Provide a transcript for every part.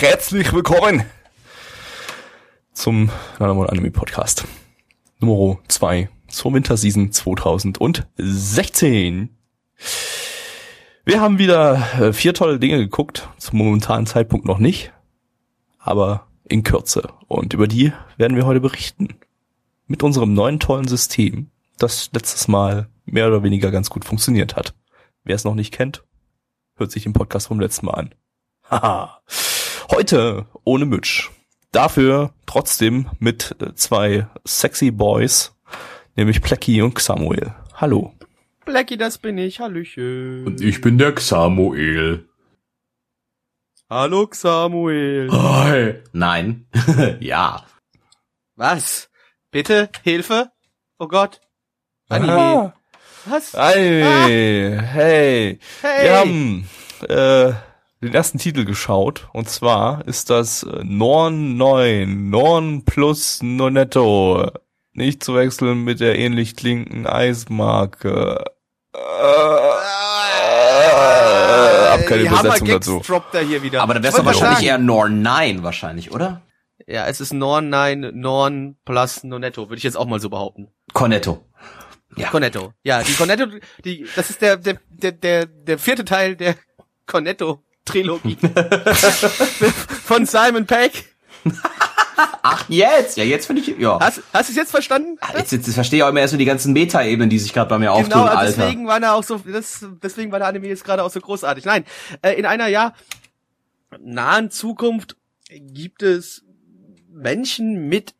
Herzlich willkommen zum Nanamon Anime Podcast. Nummer 2 zur Winterseason 2016. Wir haben wieder äh, vier tolle Dinge geguckt, zum momentanen Zeitpunkt noch nicht, aber in Kürze. Und über die werden wir heute berichten. Mit unserem neuen tollen System, das letztes Mal mehr oder weniger ganz gut funktioniert hat. Wer es noch nicht kennt, hört sich den Podcast vom letzten Mal an. Haha. Heute ohne Mitch. Dafür trotzdem mit äh, zwei sexy Boys, nämlich Plecky und Samuel. Hallo. Blackie, das bin ich. Hallöchen. Und ich bin der Xamuel. Hallo Samuel. Hi. Nein. ja. Was? Bitte? Hilfe? Oh Gott. Anime. Ah, Was? hey, hey. Hey. Wir haben äh, den ersten Titel geschaut und zwar ist das äh, Norn 9, Norn plus Nonetto. Nicht zu wechseln mit der ähnlich klingenden Eismarke. Äh, hab keine Die Übersetzung dazu. droppt er hier wieder. Aber dann wär's doch wahrscheinlich sagen, eher Norn 9 wahrscheinlich, oder? Ja, es ist Norn 9, Norn plus Nonetto, würde ich jetzt auch mal so behaupten. Cornetto. Ja. Cornetto. Ja, die Cornetto, die, das ist der, der, der, der, der vierte Teil der Cornetto-Trilogie. Von Simon Peck. Ach, jetzt? Ja, jetzt finde ich, ja. Hast, hast du es jetzt verstanden? Ah, Jetzt, jetzt, jetzt verstehe ich auch immer erst so die ganzen Meta-Ebenen, die sich gerade bei mir auftun, Genau, also Alter. deswegen war er auch so, das, deswegen war der Anime jetzt gerade auch so großartig. Nein, äh, in einer ja nahen Zukunft gibt es Menschen mit,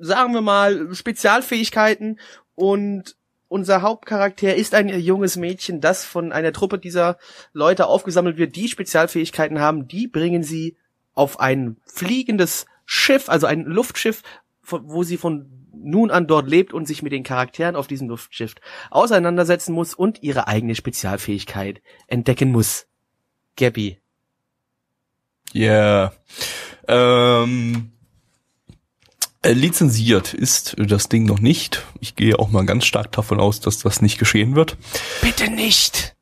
sagen wir mal, Spezialfähigkeiten und unser Hauptcharakter ist ein junges Mädchen, das von einer Truppe dieser Leute aufgesammelt wird, die Spezialfähigkeiten haben, die bringen sie auf ein fliegendes Schiff, also ein Luftschiff, wo sie von nun an dort lebt und sich mit den Charakteren auf diesem Luftschiff auseinandersetzen muss und ihre eigene Spezialfähigkeit entdecken muss. Gabby. Yeah. Ähm, äh, lizenziert ist das Ding noch nicht. Ich gehe auch mal ganz stark davon aus, dass das nicht geschehen wird. Bitte nicht!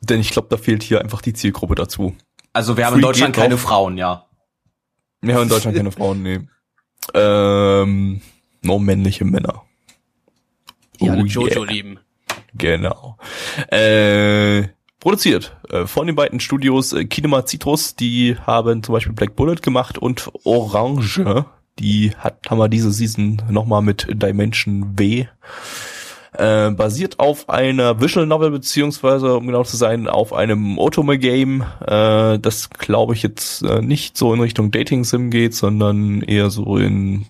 Denn ich glaube, da fehlt hier einfach die Zielgruppe dazu. Also wir haben Free in Deutschland keine noch. Frauen, ja. Wir haben in Deutschland keine Frauen, nee. Ähm, nur männliche Männer. Die alle Oh Jojo yeah. lieben. Genau. Äh, produziert äh, von den beiden Studios äh, Kinema Citrus, die haben zum Beispiel Black Bullet gemacht und Orange, die hat, haben wir diese Season nochmal mit Dimension W. Äh, basiert auf einer Visual Novel, beziehungsweise, um genau zu sein, auf einem Otome-Game, äh, das glaube ich jetzt äh, nicht so in Richtung Dating-Sim geht, sondern eher so in,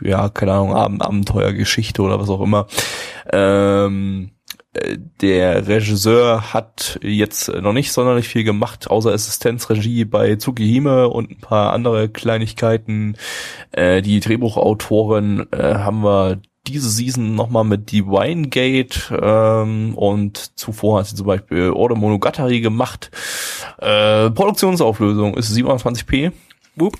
ja, keine Ahnung, Ab Abenteuergeschichte oder was auch immer. Ähm, äh, der Regisseur hat jetzt noch nicht sonderlich viel gemacht, außer Assistenzregie bei Tsukihime und ein paar andere Kleinigkeiten. Äh, die Drehbuchautoren äh, haben wir diese Season nochmal mit Divine Gate ähm, und zuvor hat sie zum Beispiel Order Monogatari gemacht. Äh, Produktionsauflösung ist 27p. Wup.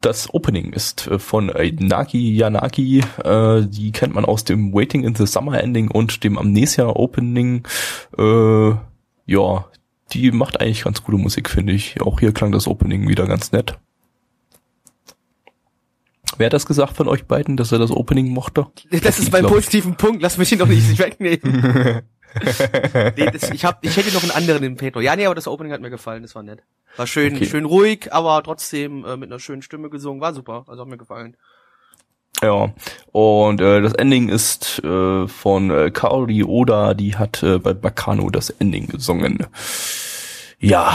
Das Opening ist äh, von äh, Naki Yanaki. Äh, die kennt man aus dem Waiting in the Summer Ending und dem Amnesia Opening. Äh, ja, die macht eigentlich ganz gute Musik, finde ich. Auch hier klang das Opening wieder ganz nett. Wer hat das gesagt von euch beiden, dass er das Opening mochte? Das ist mein positiven Punkt, lass mich ihn doch nicht wegnehmen. nee, das, ich, hab, ich hätte noch einen anderen im Petro. Ja, nee, aber das Opening hat mir gefallen, das war nett. War schön, Okay. schön ruhig, aber trotzdem äh, mit einer schönen Stimme gesungen, war super, also hat mir gefallen. Ja, und äh, das Ending ist äh, von äh, Kaori Oda, die hat äh, bei Bakano das Ending gesungen. Ja,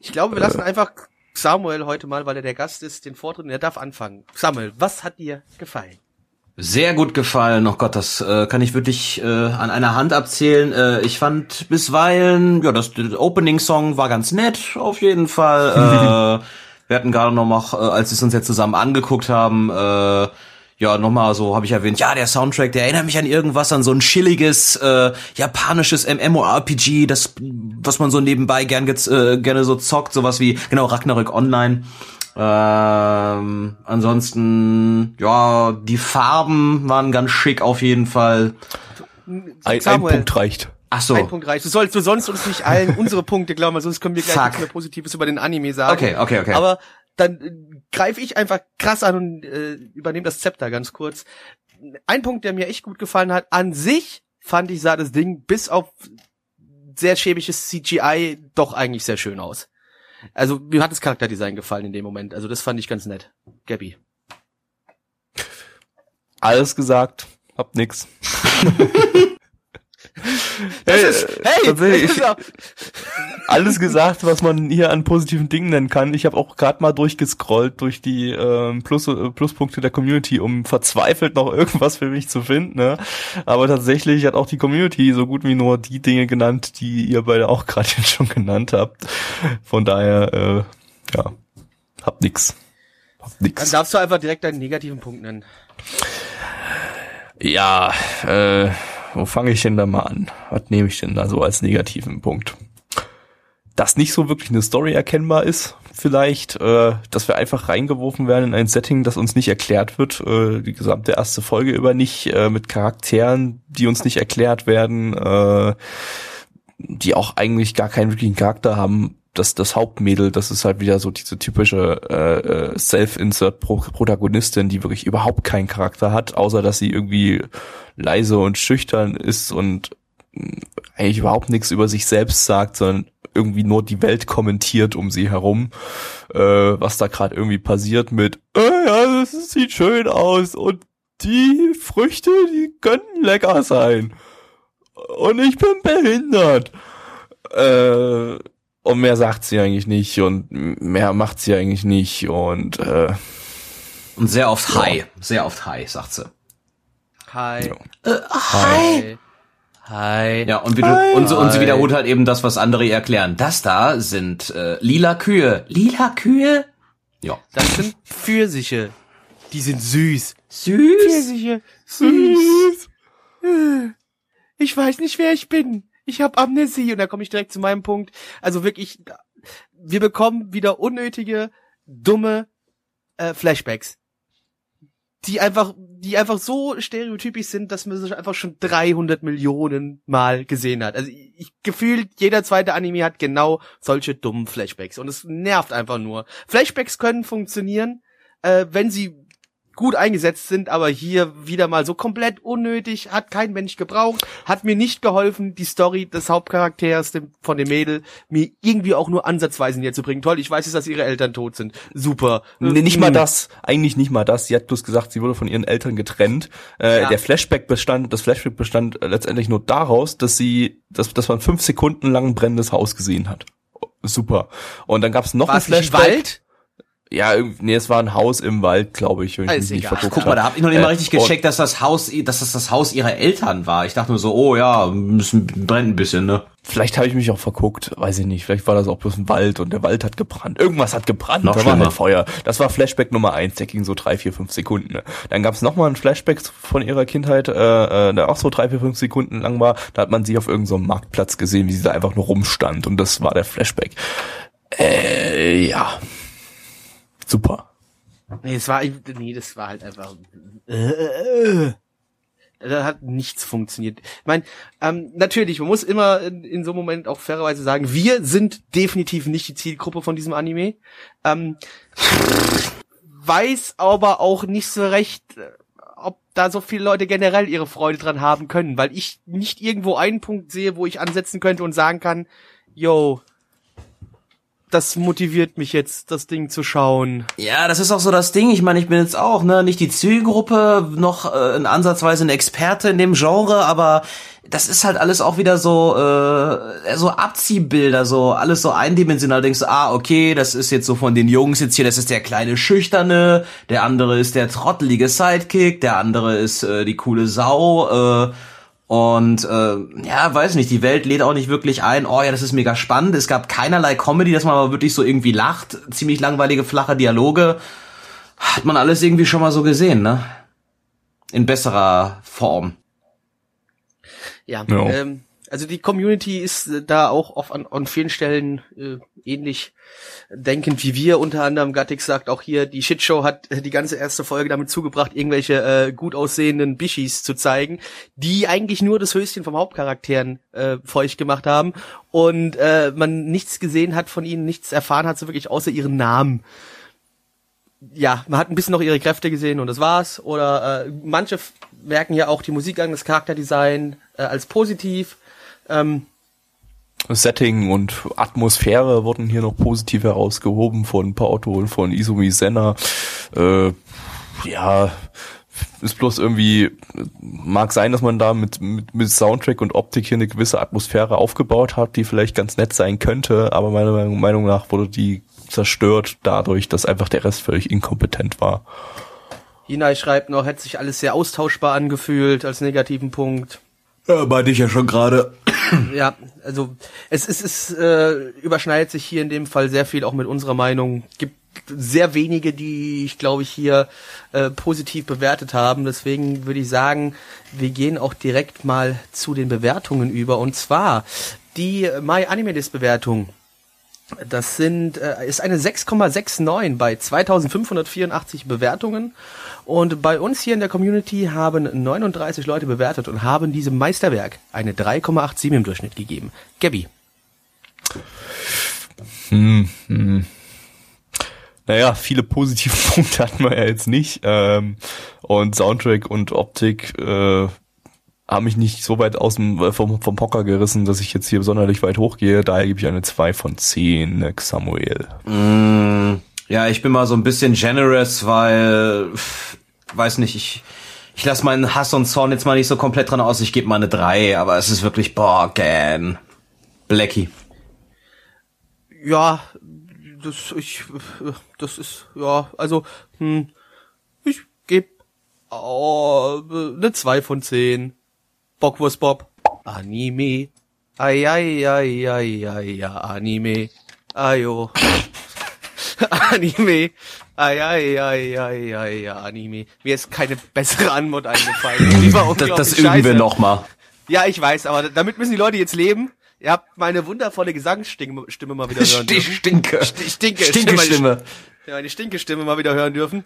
Ich glaube, wir lassen einfach Samuel heute mal, weil er der Gast ist, den Vortritt und er darf anfangen. Samuel, was hat dir gefallen? Sehr gut gefallen. Oh Gott, das äh, kann ich wirklich äh, an einer Hand abzählen. Äh, ich fand bisweilen, ja, das, der Opening-Song war ganz nett, auf jeden Fall. äh, wir hatten gerade noch mal, äh, als wir es uns jetzt zusammen angeguckt haben, äh, ja, nochmal so habe ich erwähnt, ja, der Soundtrack, der erinnert mich an irgendwas, an so ein chilliges, äh, japanisches MMORPG, das, was man so nebenbei gern, äh, gerne so zockt, sowas wie, genau, Ragnarök Online. Ähm, ansonsten, ja, die Farben waren ganz schick auf jeden Fall. Ein, ein Punkt reicht. Ach so. Ein Punkt reicht. Du sollst, du sollst uns nicht allen unsere Punkte glauben, weil sonst können wir gleich Fuck. nichts mehr Positives über den Anime sagen. Okay, okay, okay. Aber dann äh, greife ich einfach krass an und äh, übernehme das Zepter ganz kurz. Ein Punkt, der mir echt gut gefallen hat, an sich fand ich, sah das Ding bis auf sehr schäbiges CGI doch eigentlich sehr schön aus. Also mir hat das Charakterdesign gefallen in dem Moment. Also das fand ich ganz nett. Gabby. Alles gesagt, hab nix. Das ist, hey, das ist alles gesagt, was man hier an positiven Dingen nennen kann. Ich habe auch gerade mal durchgescrollt durch die ähm, Plus, äh, Pluspunkte der Community, um verzweifelt noch irgendwas für mich zu finden. Ne? Aber tatsächlich hat auch die Community so gut wie nur die Dinge genannt, die ihr beide auch gerade schon genannt habt. Von daher, äh, ja, hab nix. Hab dann nix. darfst du einfach direkt deinen negativen Punkt nennen. Ja, äh, wo fange ich denn da mal an? Was nehme ich denn da so als negativen Punkt? Dass nicht so wirklich eine Story erkennbar ist, vielleicht, äh, dass wir einfach reingeworfen werden in ein Setting, das uns nicht erklärt wird, äh, die gesamte erste Folge über nicht, äh, mit Charakteren, die uns nicht erklärt werden, äh, die auch eigentlich gar keinen wirklichen Charakter haben. Das, das Hauptmädel, das ist halt wieder so diese typische äh, äh, Self-Insert-Protagonistin, die wirklich überhaupt keinen Charakter hat, außer dass sie irgendwie leise und schüchtern ist und mh, eigentlich überhaupt nichts über sich selbst sagt, sondern irgendwie nur die Welt kommentiert um sie herum, äh, was da gerade irgendwie passiert mit, äh, ja, das sieht schön aus und die Früchte, die könnten lecker sein. Und ich bin behindert. Äh, und mehr sagt sie eigentlich nicht und mehr macht sie eigentlich nicht und äh, Und sehr oft Ja. Hi, sehr oft Hi, sagt sie. Hi. Ja. Hi. Hi. Ja, und, wie du, und, so, und sie wiederholt halt eben das, was andere ihr erklären. Das da sind äh, lila Kühe. Lila Kühe? Ja. Das sind Pfirsiche. Die sind süß. Süß. Pfirsiche. Süß. Ich weiß nicht, wer ich bin. Ich habe Amnesie. Und da komme ich direkt zu meinem Punkt. Also wirklich, wir bekommen wieder unnötige, dumme äh, Flashbacks. Die einfach, die einfach so stereotypisch sind, dass man sich einfach schon 300 Millionen Mal gesehen hat. Also ich gefühlt jeder zweite Anime hat genau solche dummen Flashbacks und es nervt einfach nur. Flashbacks können funktionieren, äh, wenn sie gut eingesetzt sind, aber hier wieder mal so komplett unnötig, hat kein Mensch gebraucht, hat mir nicht geholfen, die Story des Hauptcharakters dem, von dem Mädel mir irgendwie auch nur ansatzweise näher zu bringen. Toll, ich weiß jetzt, dass ihre Eltern tot sind. Super. Nee, nicht mal Hm. das, eigentlich nicht mal das. Sie hat bloß gesagt, sie wurde von ihren Eltern getrennt. Äh, Ja. Der Flashback bestand, das Flashback bestand äh, letztendlich nur daraus, dass sie, dass, dass man fünf Sekunden lang ein brennendes Haus gesehen hat. Super. Und dann gab es noch War ein Flashback. Wald? Ja, nee, es war ein Haus im Wald, glaube ich, wenn ich Ah, nicht verguckt Guck mal, da hab ich noch nicht Äh, mal richtig und- gecheckt, dass das Haus, dass das das Haus ihrer Eltern war. Ich dachte nur so, oh ja, müssen brennt ein bisschen, ne? Vielleicht habe ich mich auch verguckt, weiß ich nicht. Vielleicht war das auch bloß ein Wald und der Wald hat gebrannt. Irgendwas hat gebrannt, Noch da war schlimmer. halt Feuer. Das war Flashback Nummer eins, der ging so drei, vier, fünf Sekunden. Ne? Dann gab es nochmal ein Flashback von ihrer Kindheit, äh, äh, der auch so drei, vier, fünf Sekunden lang war. Da hat man sie auf irgendeinem so Marktplatz gesehen, wie sie da einfach nur rumstand und das war der Flashback. Äh, ja. Super. Nee, es war, nee, das war halt einfach, äh, da hat nichts funktioniert. Ich meine, ähm, natürlich, man muss immer in, in so einem Moment auch fairerweise sagen, wir sind definitiv nicht die Zielgruppe von diesem Anime. Ähm, weiß aber auch nicht so recht, äh, ob da so viele Leute generell ihre Freude dran haben können, weil ich nicht irgendwo einen Punkt sehe, wo ich ansetzen könnte und sagen kann, yo, das motiviert mich jetzt, das Ding zu schauen. Ja, das ist auch so das Ding. Ich meine, ich bin jetzt auch, ne, nicht die Zielgruppe, noch äh, in ansatzweise ein Experte in dem Genre, aber das ist halt alles auch wieder so, äh, so Abziehbilder, so alles so eindimensional. Denkst du, ah, okay, das ist jetzt so von den Jungs jetzt hier, das ist der kleine Schüchterne, der andere ist der trottelige Sidekick, der andere ist äh, die coole Sau, äh, und äh, ja, weiß nicht, die Welt lädt auch nicht wirklich ein, oh ja, das ist mega spannend. Es gab keinerlei Comedy, dass man aber wirklich so irgendwie lacht. Ziemlich langweilige, flache Dialoge. Hat man alles irgendwie schon mal so gesehen, ne? In besserer Form. Ja, Ja. Ähm, also die Community ist äh, da auch auf, an, an vielen Stellen äh, ähnlich denkend wie wir. Unter anderem Gattix sagt auch hier, die Shitshow hat äh, die ganze erste Folge damit zugebracht, irgendwelche äh, gut aussehenden Bischis zu zeigen, die eigentlich nur das Höschen vom Hauptcharakteren äh, feucht gemacht haben und äh, man nichts gesehen hat von ihnen, nichts erfahren hat, so wirklich außer ihren Namen ja, man hat ein bisschen noch ihre Kräfte gesehen und das war's. Oder äh, manche merken ja auch die Musik an, das Charakterdesign äh, als positiv. Ähm, Setting und Atmosphäre wurden hier noch positiv herausgehoben von Paotto und von Izumi Senna. Äh, ja, ist bloß irgendwie, mag sein, dass man da mit, mit, mit Soundtrack und Optik hier eine gewisse Atmosphäre aufgebaut hat, die vielleicht ganz nett sein könnte, aber meiner Meinung- nach wurde die zerstört dadurch, dass einfach der Rest völlig inkompetent war. Hinai schreibt noch, hätte sich alles sehr austauschbar angefühlt als negativen Punkt. Ja, meinte ich ja schon gerade. Ja, also es ist, es äh, überschneidet sich hier in dem Fall sehr viel auch mit unserer Meinung. Gibt sehr wenige, die ich glaube ich hier äh, positiv bewertet haben. Deswegen würde ich sagen, wir gehen auch direkt mal zu den Bewertungen über. Und zwar die My Anime List Bewertung. Das sind äh, ist eine 6,69 bei 2584 Bewertungen und bei uns hier in der Community haben 39 Leute bewertet und haben diesem Meisterwerk eine 3,87 im Durchschnitt gegeben. Gabby, Naja, viele positive Punkte hatten wir ja jetzt nicht. Ähm, und Soundtrack und Optik äh, haben mich nicht so weit aus dem, äh, vom, vom Hocker gerissen, dass ich jetzt hier sonderlich weit hochgehe. Daher gebe ich eine 2 von 10, ne, Samuel. Mm, ja, ich bin mal so ein bisschen generous, weil, pff, weiß nicht, ich, ich lasse meinen Hass und Zorn jetzt mal nicht so komplett dran aus. Ich gebe mal eine 3, aber es ist wirklich, boah, gan. Blackie. ja, das ich das ist ja, also hm, ich gebe oh, eine 2 von 10. Bockwurst Bob. Anime. Ai ai ai ai ai ai Anime. Ayo. Anime. Ai ai ai ai ai Anime. Mir ist keine bessere Antwort eingefallen. Das, das üben scheiße. wir noch mal. Ja, ich weiß, aber damit müssen die Leute jetzt leben. Ihr habt meine wundervolle Gesangsstimme Stimme mal wieder hören dürfen. Stinke. St- Stinke. Stinke Stimme. Ja, meine Stinkestimme mal wieder hören dürfen.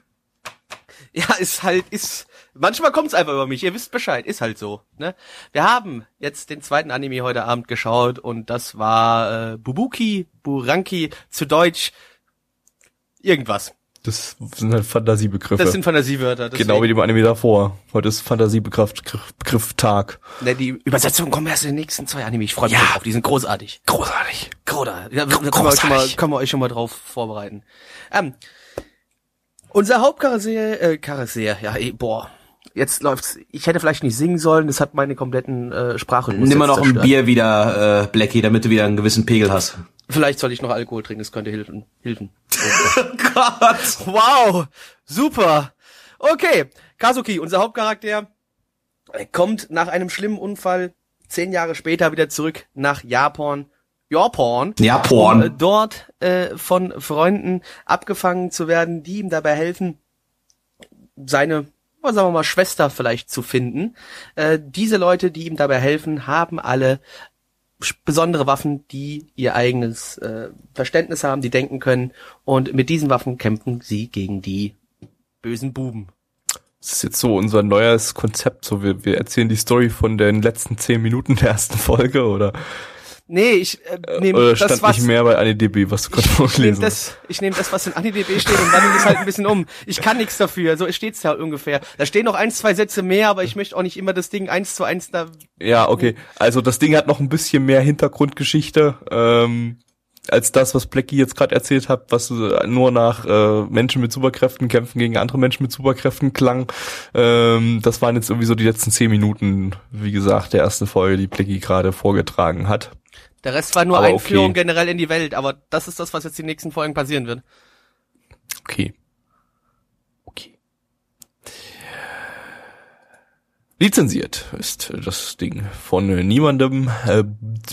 Ja, ist halt, ist, manchmal kommt's einfach über mich, ihr wisst Bescheid, ist halt so, ne? Wir haben jetzt den zweiten Anime heute Abend geschaut und das war, äh, Bubuki, Buranki, zu Deutsch, irgendwas. Das sind halt Fantasiebegriffe. Das sind Fantasiewörter. genau wie dem Anime davor. Heute ist Fantasiebegriff Begriff, Begriff Tag. Ne, die Übersetzung kommen erst in den nächsten zwei Anime, ich freue mich Ja. drauf, die sind großartig. Großartig. Groda. Ja, da können wir, euch schon mal, können wir euch schon mal drauf vorbereiten. Ähm, unser Hauptcharakter, äh, Charakter, ja, eh, boah, jetzt läuft's. Ich hätte vielleicht nicht singen sollen, das hat meine kompletten äh, Sprachrhythmus Nimm mal noch ein zerstört. Bier wieder, äh, Blackie, damit du wieder einen gewissen Pegel hast. Vielleicht soll ich noch Alkohol trinken, das könnte helfen. helfen. Gott. Wow, super. Okay, Kazuki, unser Hauptcharakter, er kommt nach einem schlimmen Unfall zehn Jahre später wieder zurück nach Japan. Japan. Japan. Um äh, dort äh, von Freunden abgefangen zu werden, die ihm dabei helfen, seine, sagen wir mal, Schwester vielleicht zu finden. Äh, diese Leute, die ihm dabei helfen, haben alle besondere Waffen, die ihr eigenes äh, Verständnis haben, die denken können. Und mit diesen Waffen kämpfen sie gegen die bösen Buben. Das ist jetzt so unser neues Konzept. So, wir, wir erzählen die Story von den letzten zehn Minuten der ersten Folge oder, Nee, ich äh, nehme oder das, stand was nicht mehr bei AniDB, was du gerade vorgelesen hast. das, ich nehme das, was in AniDB steht und wandle das halt ein bisschen um. Ich kann nichts dafür, so steht's ja ungefähr. Da stehen noch ein, zwei Sätze mehr, aber ich möchte auch nicht immer das Ding eins zu eins da. Ja, okay. Also das Ding hat noch ein bisschen mehr Hintergrundgeschichte. Ähm, als das, was Blackie jetzt gerade erzählt hat, was äh, nur nach äh, Menschen mit Superkräften kämpfen gegen andere Menschen mit Superkräften klang. Ähm, das waren jetzt irgendwie so die letzten zehn Minuten, wie gesagt, der ersten Folge, die Blackie gerade vorgetragen hat. Der Rest war nur Aber Einführung okay. generell in die Welt, aber das ist das, was jetzt die nächsten Folgen passieren wird. Okay. Okay. Lizenziert ist das Ding von niemandem. Äh,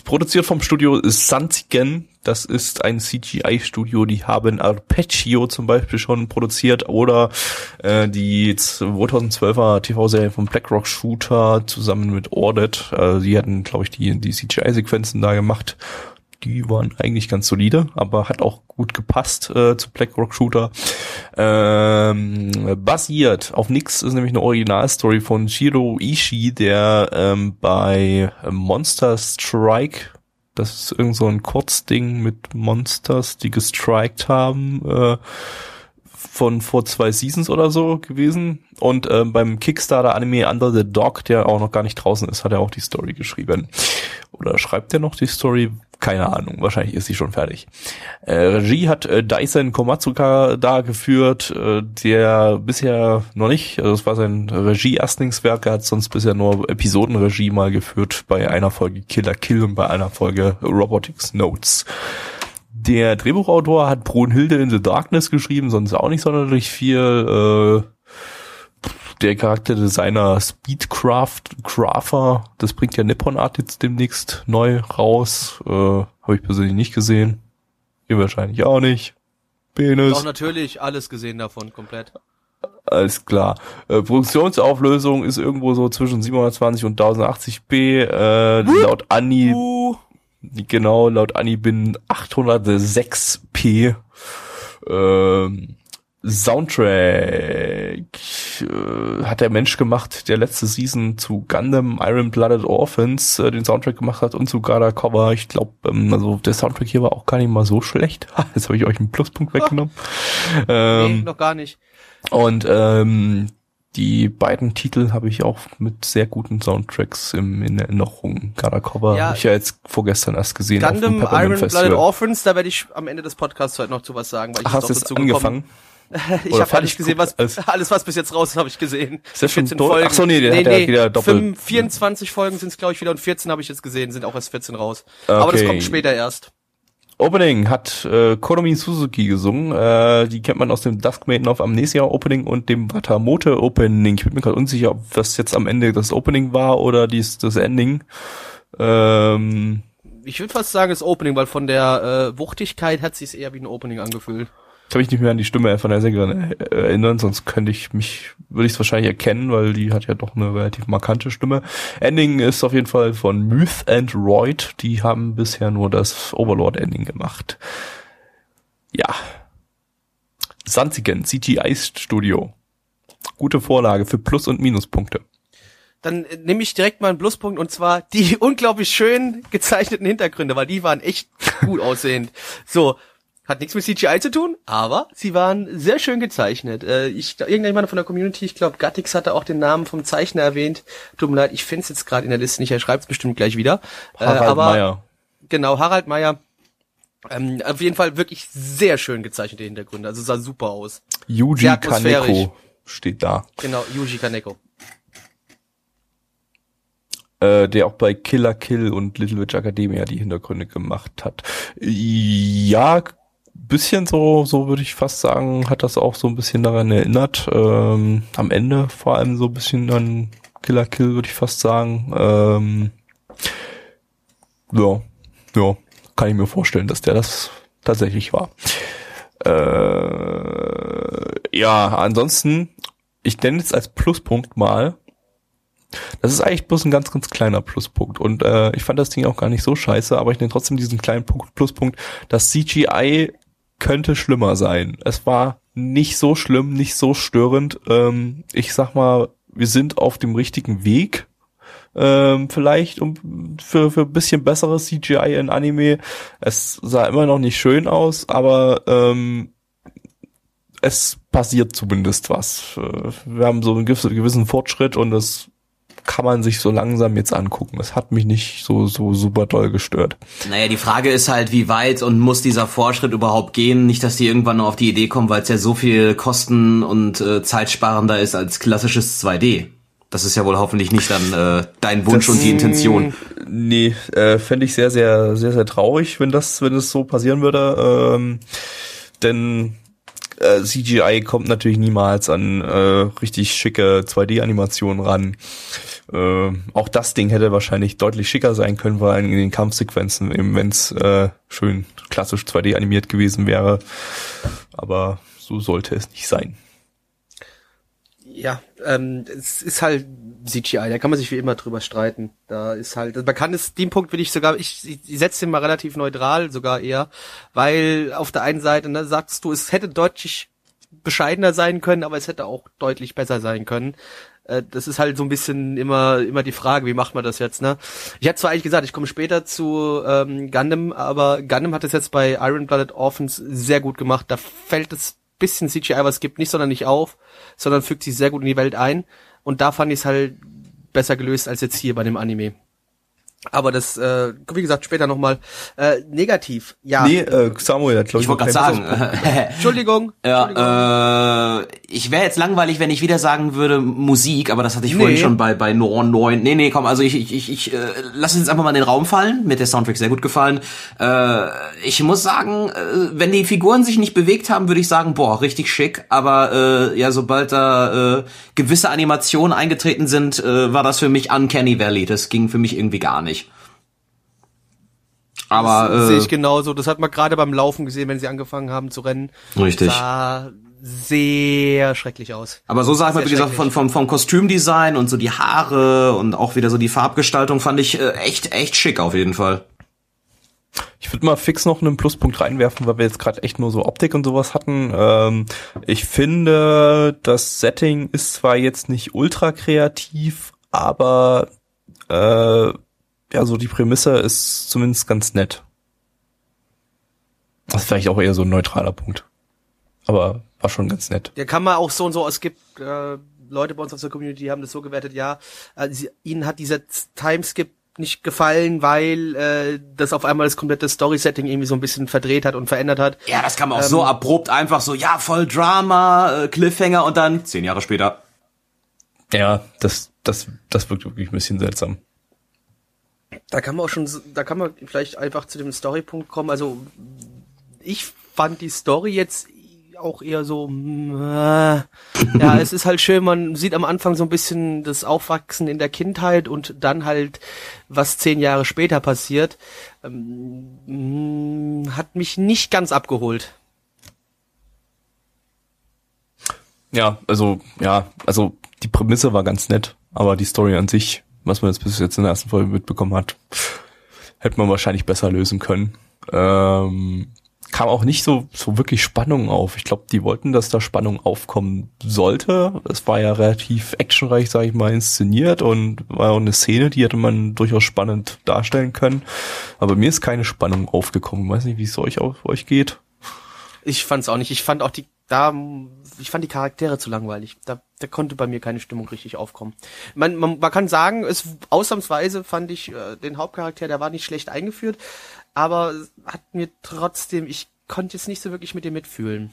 produziert vom Studio Sanzigen. Das ist ein CGI-Studio. Die haben Arpeggio zum Beispiel schon produziert oder äh, die 2012er TV-Serie von BlackRock Shooter zusammen mit Audit. Äh, die hatten, glaube ich, die, die CGI-Sequenzen da gemacht. Die waren eigentlich ganz solide, aber hat auch gut gepasst äh, zu BlackRock Shooter. Ähm, basiert auf nix ist nämlich eine Originalstory von Shiro Ishii, der ähm, bei Monster Strike, das ist irgend so ein Kurzding mit Monsters, die gestrikt haben, äh, von vor zwei Seasons oder so gewesen. Und ähm, beim Kickstarter-Anime Under the Dog, der auch noch gar nicht draußen ist, hat er auch die Story geschrieben. Oder schreibt er noch die Story? Keine Ahnung, wahrscheinlich ist sie schon fertig. Äh, Regie hat äh, Dyson Komatsuka da geführt, äh, der bisher noch nicht, also das war sein Regie-Erstlingswerk, er hat sonst bisher nur Episodenregie mal geführt bei einer Folge Killer Kill und bei einer Folge Robotics Notes. Der Drehbuchautor hat Brunhilde in the Darkness geschrieben, sonst auch nicht sonderlich viel. Äh, der Charakterdesigner Speedcraft Crafter, das bringt ja Nippon Art jetzt demnächst neu raus. Äh, Habe ich persönlich nicht gesehen. Ihr wahrscheinlich auch nicht. Penis. Auch natürlich alles gesehen davon, komplett. Alles klar. Äh, Produktionsauflösung ist irgendwo so zwischen 720 und 1080p. Äh, laut Anni, Uh, genau, laut Anni bin 806p. Ähm, Soundtrack äh, hat der Mensch gemacht, der letzte Season zu Gundam Iron Blooded Orphans äh, den Soundtrack gemacht hat und zu Gada Cover. Ich glaube, ähm, also der Soundtrack hier war auch gar nicht mal so schlecht. Ha, Jetzt habe ich euch einen Pluspunkt weggenommen. nee, Ähm, noch gar nicht. und ähm, die beiden Titel habe ich auch mit sehr guten Soundtracks im, in Erinnerung. Gada Cover Ja. habe ich ja jetzt vorgestern erst gesehen Gundam Iron Blooded Festival. Orphans, da werde ich am Ende des Podcasts heute noch zu was sagen, weil ich Ach, hast jetzt dazu gekommen angefangen? Ich habe alles gesehen, was geguckt? alles was bis jetzt raus ist, habe ich gesehen. Ist das schon 14 durch? Folgen. Ach so, nee, der hat ja wieder doppelt- 5, 24 Folgen sind es glaube ich wieder und 14 habe ich jetzt gesehen, sind auch erst 14 raus. Aber das Okay. kommt später erst. Opening hat äh, Konomi Suzuki gesungen. Äh, die kennt man aus dem Dusk Maiden of Amnesia Opening und dem Watamote Opening. Ich bin mir gerade unsicher, ob das jetzt am Ende das Opening war oder dies, das Ending. Ähm, Ich würde fast sagen, das Opening, weil von der äh, Wuchtigkeit hat sich eher wie ein Opening angefühlt. Kann mich nicht mehr an die Stimme von der Sängerin erinnern, sonst könnte ich mich, würde ich es wahrscheinlich erkennen, weil die hat ja doch eine relativ markante Stimme. Ending ist auf jeden Fall von Myth and Royd. Die haben bisher nur das Overlord-Ending gemacht. Ja. Sanzigen, CGI Studio. Gute Vorlage für Plus- und Minuspunkte. Dann nehme ich direkt mal einen Pluspunkt und zwar die unglaublich schön gezeichneten Hintergründe, weil die waren echt gut aussehend. So, hat nichts mit CGI zu tun, aber sie waren sehr schön gezeichnet. Äh, ich, irgendjemand von der Community, ich glaube Gattix hatte auch den Namen vom Zeichner erwähnt. Tut mir leid, ich finde es jetzt gerade in der Liste nicht, er schreibt es bestimmt gleich wieder. Äh, Harald aber Meyer. genau, Harald Meyer. Ähm, auf jeden Fall wirklich sehr schön gezeichnete Hintergründe, also sah super aus. Yuji. Kaneko steht da. Genau, Yuji Kaneko. äh, der auch bei Killer Kill und Little Witch Academia die Hintergründe gemacht hat. Ja, bisschen so, so würde ich fast sagen, hat das auch so ein bisschen daran erinnert. Ähm, am Ende vor allem so ein bisschen an Killer Kill, würde ich fast sagen. Ähm, ja, ja, kann ich mir vorstellen, dass der das tatsächlich war. Äh, ja, ansonsten, ich nenne jetzt als Pluspunkt mal, das ist eigentlich bloß ein ganz, ganz kleiner Pluspunkt. Und äh, ich fand das Ding auch gar nicht so scheiße, aber ich nenne trotzdem diesen kleinen Punkt, Pluspunkt. Das CGI könnte schlimmer sein. Es war nicht so schlimm, nicht so störend. Ähm, ich sag mal, wir sind auf dem richtigen Weg. Ähm, vielleicht um für, für ein bisschen besseres CGI in Anime. Es sah immer noch nicht schön aus, aber ähm, es passiert zumindest was. Äh, Wir haben so einen gewissen Fortschritt und es kann man sich so langsam jetzt angucken. Es hat mich nicht so, so super doll gestört. Naja, die Frage ist halt, wie weit und muss dieser Fortschritt überhaupt gehen? Nicht, dass die irgendwann noch auf die Idee kommen, weil es ja so viel kosten- und äh, zeitsparender ist als klassisches 2D. Das ist ja wohl hoffentlich nicht dann äh, dein Wunsch Das- und die Intention. Nee, äh, fände ich sehr, sehr, sehr, sehr traurig, wenn das, wenn das so passieren würde. Ähm, denn äh, CGI kommt natürlich niemals an äh, richtig schicke 2D-Animationen ran. Äh, auch das Ding hätte wahrscheinlich deutlich schicker sein können, vor allem in den Kampfsequenzen, eben wenn es äh, schön klassisch 2D animiert gewesen wäre. Aber so sollte es nicht sein. Ja, ähm, es ist halt CGI, da kann man sich wie immer drüber streiten. Da ist halt, man kann es, den Punkt will ich sogar, ich, ich setze den mal relativ neutral sogar eher, weil auf der einen Seite, ne, sagst du, es hätte deutlich bescheidener sein können, aber es hätte auch deutlich besser sein können. Äh, Das ist halt so ein bisschen immer immer die Frage, wie macht man das jetzt, ne? Ich hätte zwar eigentlich gesagt, ich komme später zu ähm, Gundam, aber Gundam hat es jetzt bei Iron Blooded Orphans sehr gut gemacht. Da fällt es bisschen CGI, was es gibt, nicht sondern nicht auf, sondern fügt sich sehr gut in die Welt ein. Und da fand ich es halt besser gelöst als jetzt hier bei dem Anime. Aber das, äh, wie gesagt, später nochmal. Äh, negativ, ja. Nee, äh, Samuel hat, glaube Ich wollte gerade sagen, Entschuldigung. Entschuldigung. Ja, äh, ich wäre jetzt langweilig, wenn ich wieder sagen würde Musik, aber das hatte ich Nee. vorhin schon bei bei Norn 9. Nee, nee, komm, also ich ich ich, ich äh, lass uns jetzt einfach mal in den Raum fallen. Mir der Soundtrack sehr gut gefallen. Äh, ich muss sagen, äh, wenn die Figuren sich nicht bewegt haben, würde ich sagen, boah, richtig schick, aber äh, ja, sobald da äh, gewisse Animationen eingetreten sind, äh, war das für mich Uncanny Valley. Das ging für mich irgendwie gar nicht. Aber das äh, sehe ich genauso. Das hat man gerade beim Laufen gesehen, wenn sie angefangen haben zu rennen. Richtig. Sah sehr schrecklich aus. Aber so sag ich mal, wie gesagt, von, vom, vom Kostümdesign und so die Haare und auch wieder so die Farbgestaltung fand ich äh, echt, echt schick auf jeden Fall. Ich würde mal fix noch einen Pluspunkt reinwerfen, weil wir jetzt gerade echt nur so Optik und sowas hatten. Ähm, ich finde, das Setting ist zwar jetzt nicht ultra kreativ, aber äh, ja, so die Prämisse ist zumindest ganz nett. Das ist vielleicht auch eher so ein neutraler Punkt. Aber war schon ganz nett. Der kann man auch so und so, es gibt äh, Leute bei uns aus der Community, die haben das so gewertet, ja, äh, sie, ihnen hat dieser Timeskip nicht gefallen, weil äh, das auf einmal das komplette Story-Setting irgendwie so ein bisschen verdreht hat und verändert hat. Ja, das kam auch so abrupt einfach so, ja, voll Drama, äh, Cliffhanger und dann zehn Jahre später. Ja, das, das, das wirkt wirklich ein bisschen seltsam. Da kann man auch schon, so- da kann man vielleicht einfach zu dem Story-Punkt kommen. Also ich fand die Story jetzt auch eher so, mm, äh, ja, es ist halt schön, man sieht am Anfang so ein bisschen das Aufwachsen in der Kindheit und dann halt, was zehn Jahre später passiert, ähm, mm, hat mich nicht ganz abgeholt. Ja, also, ja, also die Prämisse war ganz nett, aber die Story an sich, was man jetzt bis jetzt in der ersten Folge mitbekommen hat, hätte man wahrscheinlich besser lösen können. Ähm, kam auch nicht so, so wirklich Spannung auf. Ich glaube, die wollten, dass da Spannung aufkommen sollte. Es war ja relativ actionreich, sage ich mal, inszeniert und war auch eine Szene, die hätte man durchaus spannend darstellen können. Aber mir ist keine Spannung aufgekommen. Ich weiß nicht, wie es euch, auf euch geht. Ich fand's auch nicht. Ich fand auch die, da, ich fand die Charaktere zu langweilig. Da, da konnte bei mir keine Stimmung richtig aufkommen. Man, man, man kann sagen, es ausnahmsweise fand ich äh, den Hauptcharakter, der war nicht schlecht eingeführt, aber hat mir trotzdem, ich konnte jetzt nicht so wirklich mit dem mitfühlen.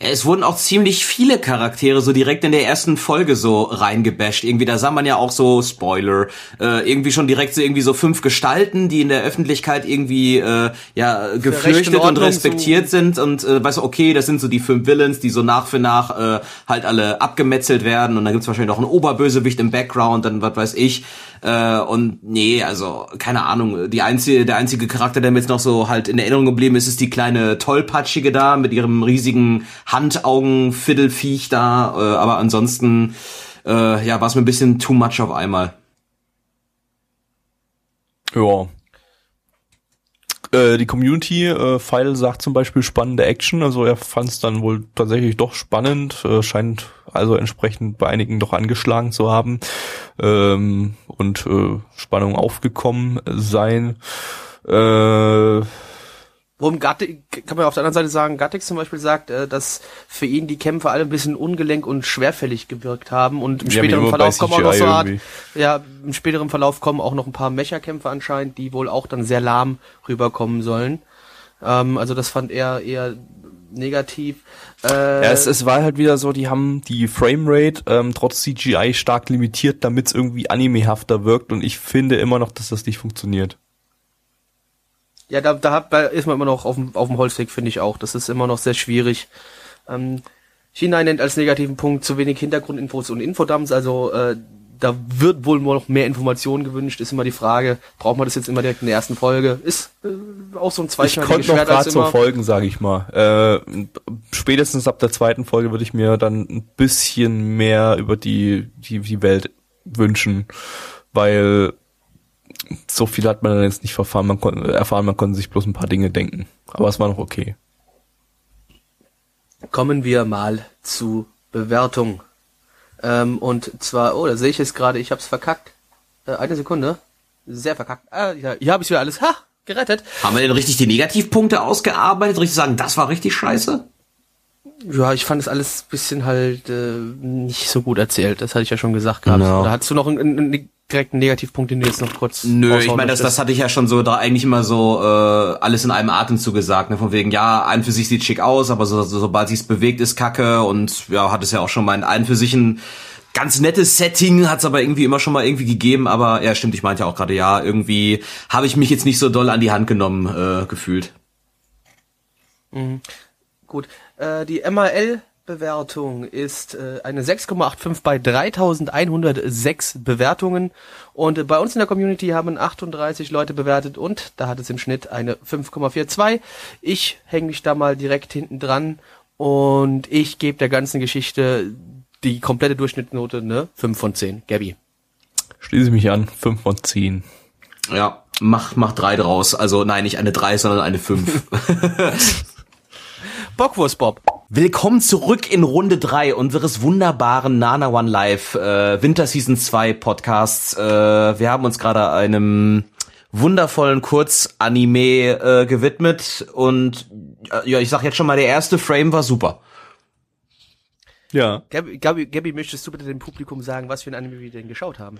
Es wurden auch ziemlich viele Charaktere so direkt in der ersten Folge so reingebasht. Irgendwie, da sah man ja auch so, Spoiler, äh, irgendwie schon direkt so irgendwie so fünf Gestalten, die in der Öffentlichkeit irgendwie äh, ja gefürchtet und respektiert so- sind und äh, weißt du, okay, das sind so die fünf Villains, die so nach für nach äh, halt alle abgemetzelt werden und dann gibt's wahrscheinlich noch einen Oberbösewicht im Background, dann was weiß ich. Äh, und nee, also keine Ahnung, die einzige, der einzige Charakter, der mir jetzt noch so halt in Erinnerung geblieben ist, ist die kleine tollpatschige da mit ihrem riesigen Handaugen-Fiddelviech da. Äh, aber ansonsten äh, ja, war es mir ein bisschen too much auf einmal. Ja. Äh, die Community, äh, Pfeil sagt zum Beispiel spannende Action, also er fand es dann wohl tatsächlich doch spannend, äh, scheint also entsprechend bei einigen doch angeschlagen zu haben ähm, und äh, Spannung aufgekommen sein. Äh, Worum Gattig, kann man auf der anderen Seite sagen, Gattig zum Beispiel sagt, äh, dass für ihn die Kämpfe alle ein bisschen ungelenk und schwerfällig gewirkt haben und im Ja, späteren Verlauf kommen auch noch so Art, irgendwie. ja, im späteren Verlauf kommen auch noch ein paar Mecha-Kämpfe anscheinend, die wohl auch dann sehr lahm rüberkommen sollen. Ähm, also das fand er eher negativ. Äh, Ja, es, es war halt wieder so, die haben die Framerate ähm, trotz CGI stark limitiert, damit es irgendwie animehafter wirkt und ich finde immer noch, dass das nicht funktioniert. Ja, da, da, hat- da ist man immer noch auf dem, auf dem Holzweg, finde ich auch. Das ist immer noch sehr schwierig. Ähm, China nennt als negativen Punkt zu wenig Hintergrundinfos und Infodumps. Also äh, da wird wohl noch mehr Informationen gewünscht. Ist immer die Frage, braucht man das jetzt immer direkt in der ersten Folge? Ist äh, auch so ein Ich zweischneidiges konnte noch Schwert gerade so folgen, sage ich mal. Äh, spätestens ab der zweiten Folge würde ich mir dann ein bisschen mehr über die, die, die Welt wünschen, weil so viel hat man dann jetzt nicht verfahren, man konnte, erfahren, man konnte sich bloß ein paar Dinge denken. Aber es war noch okay. Kommen wir mal zu Bewertung. Ähm, und zwar, oh, da sehe ich jetzt gerade, ich hab's verkackt. Äh, eine Sekunde. Sehr verkackt. Ah, ja, hier habe ich wieder alles. Ha, gerettet. Haben wir denn richtig die Negativpunkte ausgearbeitet? Richtig sagen, das war richtig scheiße? Ja, ich fand es alles bisschen halt äh, nicht so gut erzählt. Das hatte ich ja schon gesagt gehabt. Ja. Oder hattest du noch einen, einen, einen Negativpunkt, den du jetzt noch kurz Nö, ich meine, das, das hatte ich ja schon so da eigentlich immer so äh, alles in einem Atemzug gesagt, ne? Von wegen, ja, ein für sich sieht schick aus, aber so, so, sobald sich's bewegt, ist Kacke und ja, hat es ja auch schon mal in ein für sich ein ganz nettes Setting, hat's aber irgendwie immer schon mal irgendwie gegeben, aber ja, stimmt, ich meinte ja auch gerade, ja, irgendwie habe ich mich jetzt nicht so doll an die Hand genommen äh, gefühlt. Gut. Äh, die MAL-Bewertung ist äh, eine 6,85 bei 3106 Bewertungen. Und äh, bei uns in der Community haben 38 Leute bewertet und da hat es im Schnitt eine 5,42. Ich hänge mich da mal direkt hinten dran und ich gebe der ganzen Geschichte die komplette Durchschnittsnote eine 5 von 10. Gabby. Schließe mich an, 5 von 10. Ja, mach, mach drei draus. Also nein, nicht eine drei, sondern eine fünf. Bockwurst Bob. Willkommen zurück in Runde drei unseres wunderbaren Nana One Live äh, Winter Season 2 Podcasts. Äh, wir haben uns gerade einem wundervollen Kurzanime äh, gewidmet und äh, ja, ich sag jetzt schon mal, der erste Frame war super. Ja. Gabby, Gabby, Gabby, möchtest du bitte dem Publikum sagen, was für ein Anime wir denn geschaut haben?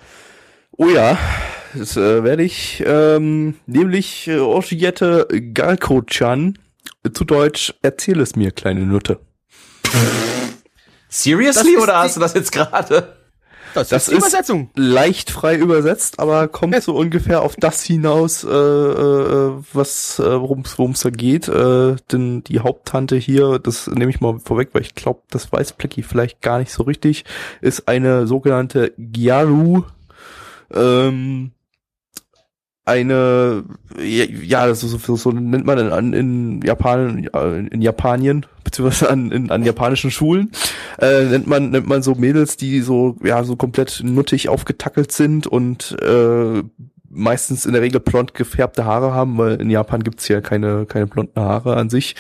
Oh ja, das äh, werde ich, ähm, nämlich äh, Oshiette Galko-chan, zu Deutsch, erzähl es mir, kleine Nutte. Seriously Das oder hast du das jetzt gerade? Das, Das ist die ist- Übersetzung. Leicht frei übersetzt, aber kommt so ungefähr auf das hinaus, äh, äh, was, äh, worum es da geht. Äh, denn die Haupttante hier, das nehme ich mal vorweg, weil ich glaube, das weiß Plecky vielleicht gar nicht so richtig, ist eine sogenannte Gyaru, ähm, eine, ja, so, so, so nennt man in, in Japan, in Japanien, beziehungsweise an, in, an japanischen Schulen, äh, nennt man, nennt man so Mädels, die so, ja, so komplett nuttig aufgetackelt sind und, äh, meistens in der Regel blond gefärbte Haare haben, weil in Japan gibt's ja keine, keine blonden Haare an sich,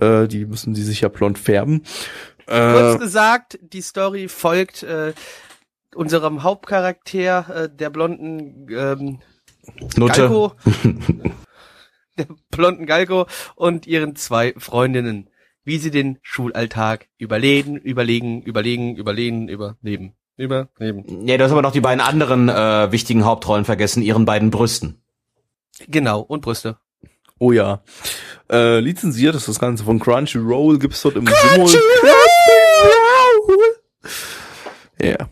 äh, die müssen die sich ja blond färben. Kurz Äh, gesagt, die Story folgt äh, unserem Hauptcharakter, äh, der blonden ähm, Galko, der blonden Galko und ihren zwei Freundinnen, wie sie den Schulalltag überleben, überlegen, überlegen, überlegen, überleben, überleben. Ja, du hast aber noch die beiden anderen äh, wichtigen Hauptrollen vergessen, ihren beiden Brüsten. Genau, und Brüste. oh ja. Äh, lizenziert ist das Ganze von Crunchyroll, gibt's dort im Simul. Ja.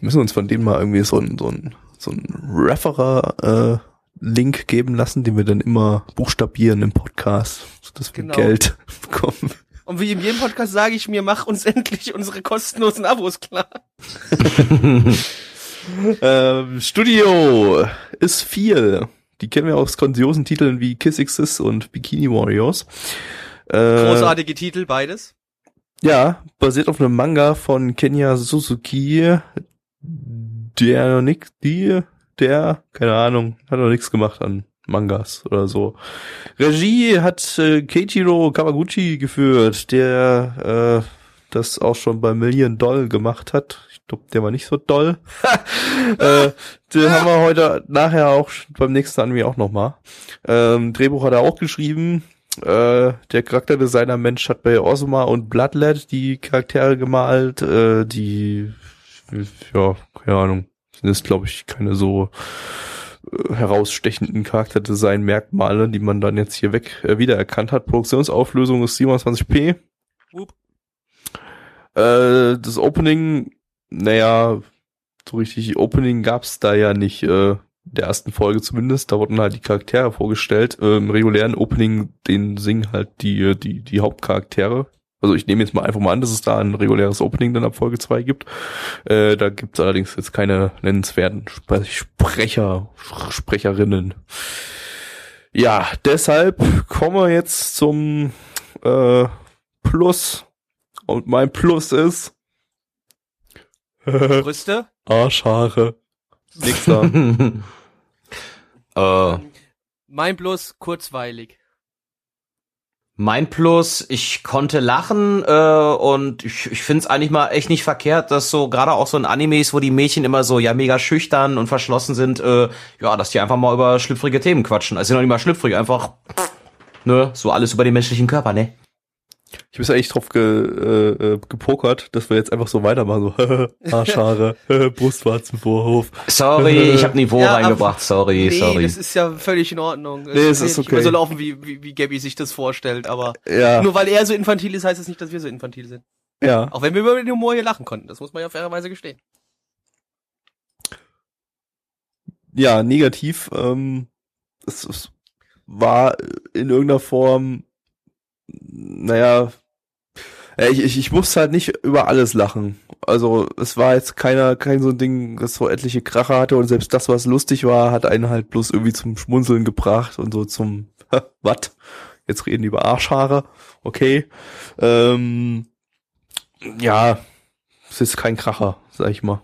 Müssen uns von denen mal irgendwie so ein, so ein, so ein Referer, äh, Link geben lassen, den wir dann immer buchstabieren im Podcast, sodass wir Genau. Geld bekommen. Und wie in jedem Podcast sage ich mir, mach uns endlich unsere kostenlosen Abos klar. Ähm, Studio ist viel. Die kennen wir aus grandiosen Titeln wie Kiss Exist und Bikini Warriors. Äh, Großartige Titel, beides. Ja, basiert auf einem Manga von Kenya Suzuki, der noch nix, die, der, keine Ahnung, hat noch nichts gemacht an Mangas oder so. Regie hat äh, Keiichiro Kawaguchi geführt, der äh, das auch schon bei Million Doll gemacht hat. Ich glaube, der war nicht so doll. äh, den haben wir heute nachher auch beim nächsten Anime auch nochmal. Ähm, Drehbuch hat er auch geschrieben. Äh, der Charakterdesigner Mensch hat bei Osma und Bloodlet die Charaktere gemalt, äh, die, ja, keine Ahnung, sind jetzt glaube ich keine so äh, herausstechenden Charakterdesign-Merkmale, die man dann jetzt hier weg äh, wiedererkannt hat. Produktionsauflösung ist 27p. Wup. Äh, das Opening, naja, so richtig Opening gab's da ja nicht, äh, der ersten Folge zumindest. Da wurden halt die Charaktere vorgestellt. Im regulären Opening, den singen halt die, äh, die, die Hauptcharaktere. Also ich nehme jetzt mal einfach mal an, dass es da ein reguläres Opening dann ab Folge 2 gibt. Äh, da gibt's allerdings jetzt keine nennenswerten Spre- Sprecher, Sprecherinnen. Ja, deshalb kommen wir jetzt zum äh, Plus. Und mein Plus ist Brüste? Arschhaare. Nix da. äh, Mein Plus kurzweilig. Mein Plus, ich konnte lachen äh, und ich, ich finde es eigentlich mal echt nicht verkehrt, dass so gerade auch so in Animes, wo die Mädchen immer so ja mega schüchtern und verschlossen sind, äh, ja, dass die einfach mal über schlüpfrige Themen quatschen. Also noch nicht mal schlüpfrig, einfach ne, so alles über den menschlichen Körper, ne? Ich bin eigentlich drauf ge, äh, äh, gepokert, dass wir jetzt einfach so weitermachen, so Arschhaare, Brustwarzenvorhof. Sorry, ich habe Niveau Ja, reingebracht, sorry, nee, sorry. das ist ja völlig in Ordnung. Nee, es wird ist nicht okay. so laufen, wie, wie, wie Gabby sich das vorstellt, aber Ja, nur weil er so infantil ist, heißt es das nicht, dass wir so infantil sind. ja. Auch wenn wir über den Humor hier lachen konnten, das muss man ja fairerweise gestehen. Ja, negativ. Ähm, es, es war in irgendeiner Form, naja, äh, ich, ich, ich musste halt nicht über alles lachen. Also es war jetzt keiner, kein so ein Ding, das so etliche Kracher hatte und selbst das, was lustig war, hat einen halt bloß irgendwie zum Schmunzeln gebracht und so zum, was? Jetzt reden die über Arschhaare, okay. Ähm, ja, es ist kein Kracher, sag ich mal.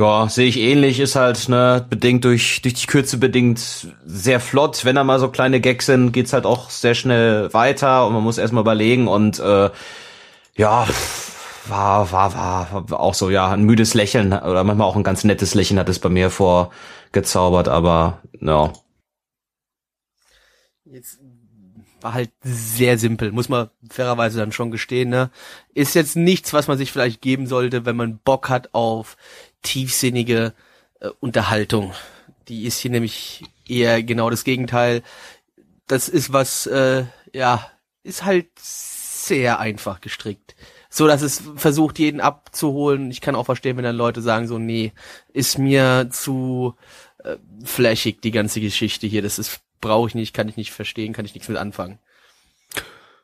Ja, sehe ich ähnlich, ist halt, ne, bedingt durch, durch die Kürze bedingt sehr flott. Wenn da mal so kleine Gags sind, geht's halt auch sehr schnell weiter und man muss erstmal überlegen und äh, ja, war, war, war, war auch so, ja, ein müdes Lächeln oder manchmal auch ein ganz nettes Lächeln hat es bei mir vorgezaubert, aber ja. Jetzt war halt sehr simpel, muss man fairerweise dann schon gestehen, ne? Ist jetzt nichts, was man sich vielleicht geben sollte, wenn man Bock hat auf tiefsinnige äh, Unterhaltung. Die ist hier nämlich eher genau das Gegenteil. Das ist was, äh, ja, ist halt sehr einfach gestrickt. So, dass es versucht, jeden abzuholen. Ich kann auch verstehen, wenn dann Leute sagen so, nee, ist mir zu äh, flashig, die ganze Geschichte hier. Das ist, brauche ich nicht, kann ich nicht verstehen, kann ich nichts mit anfangen.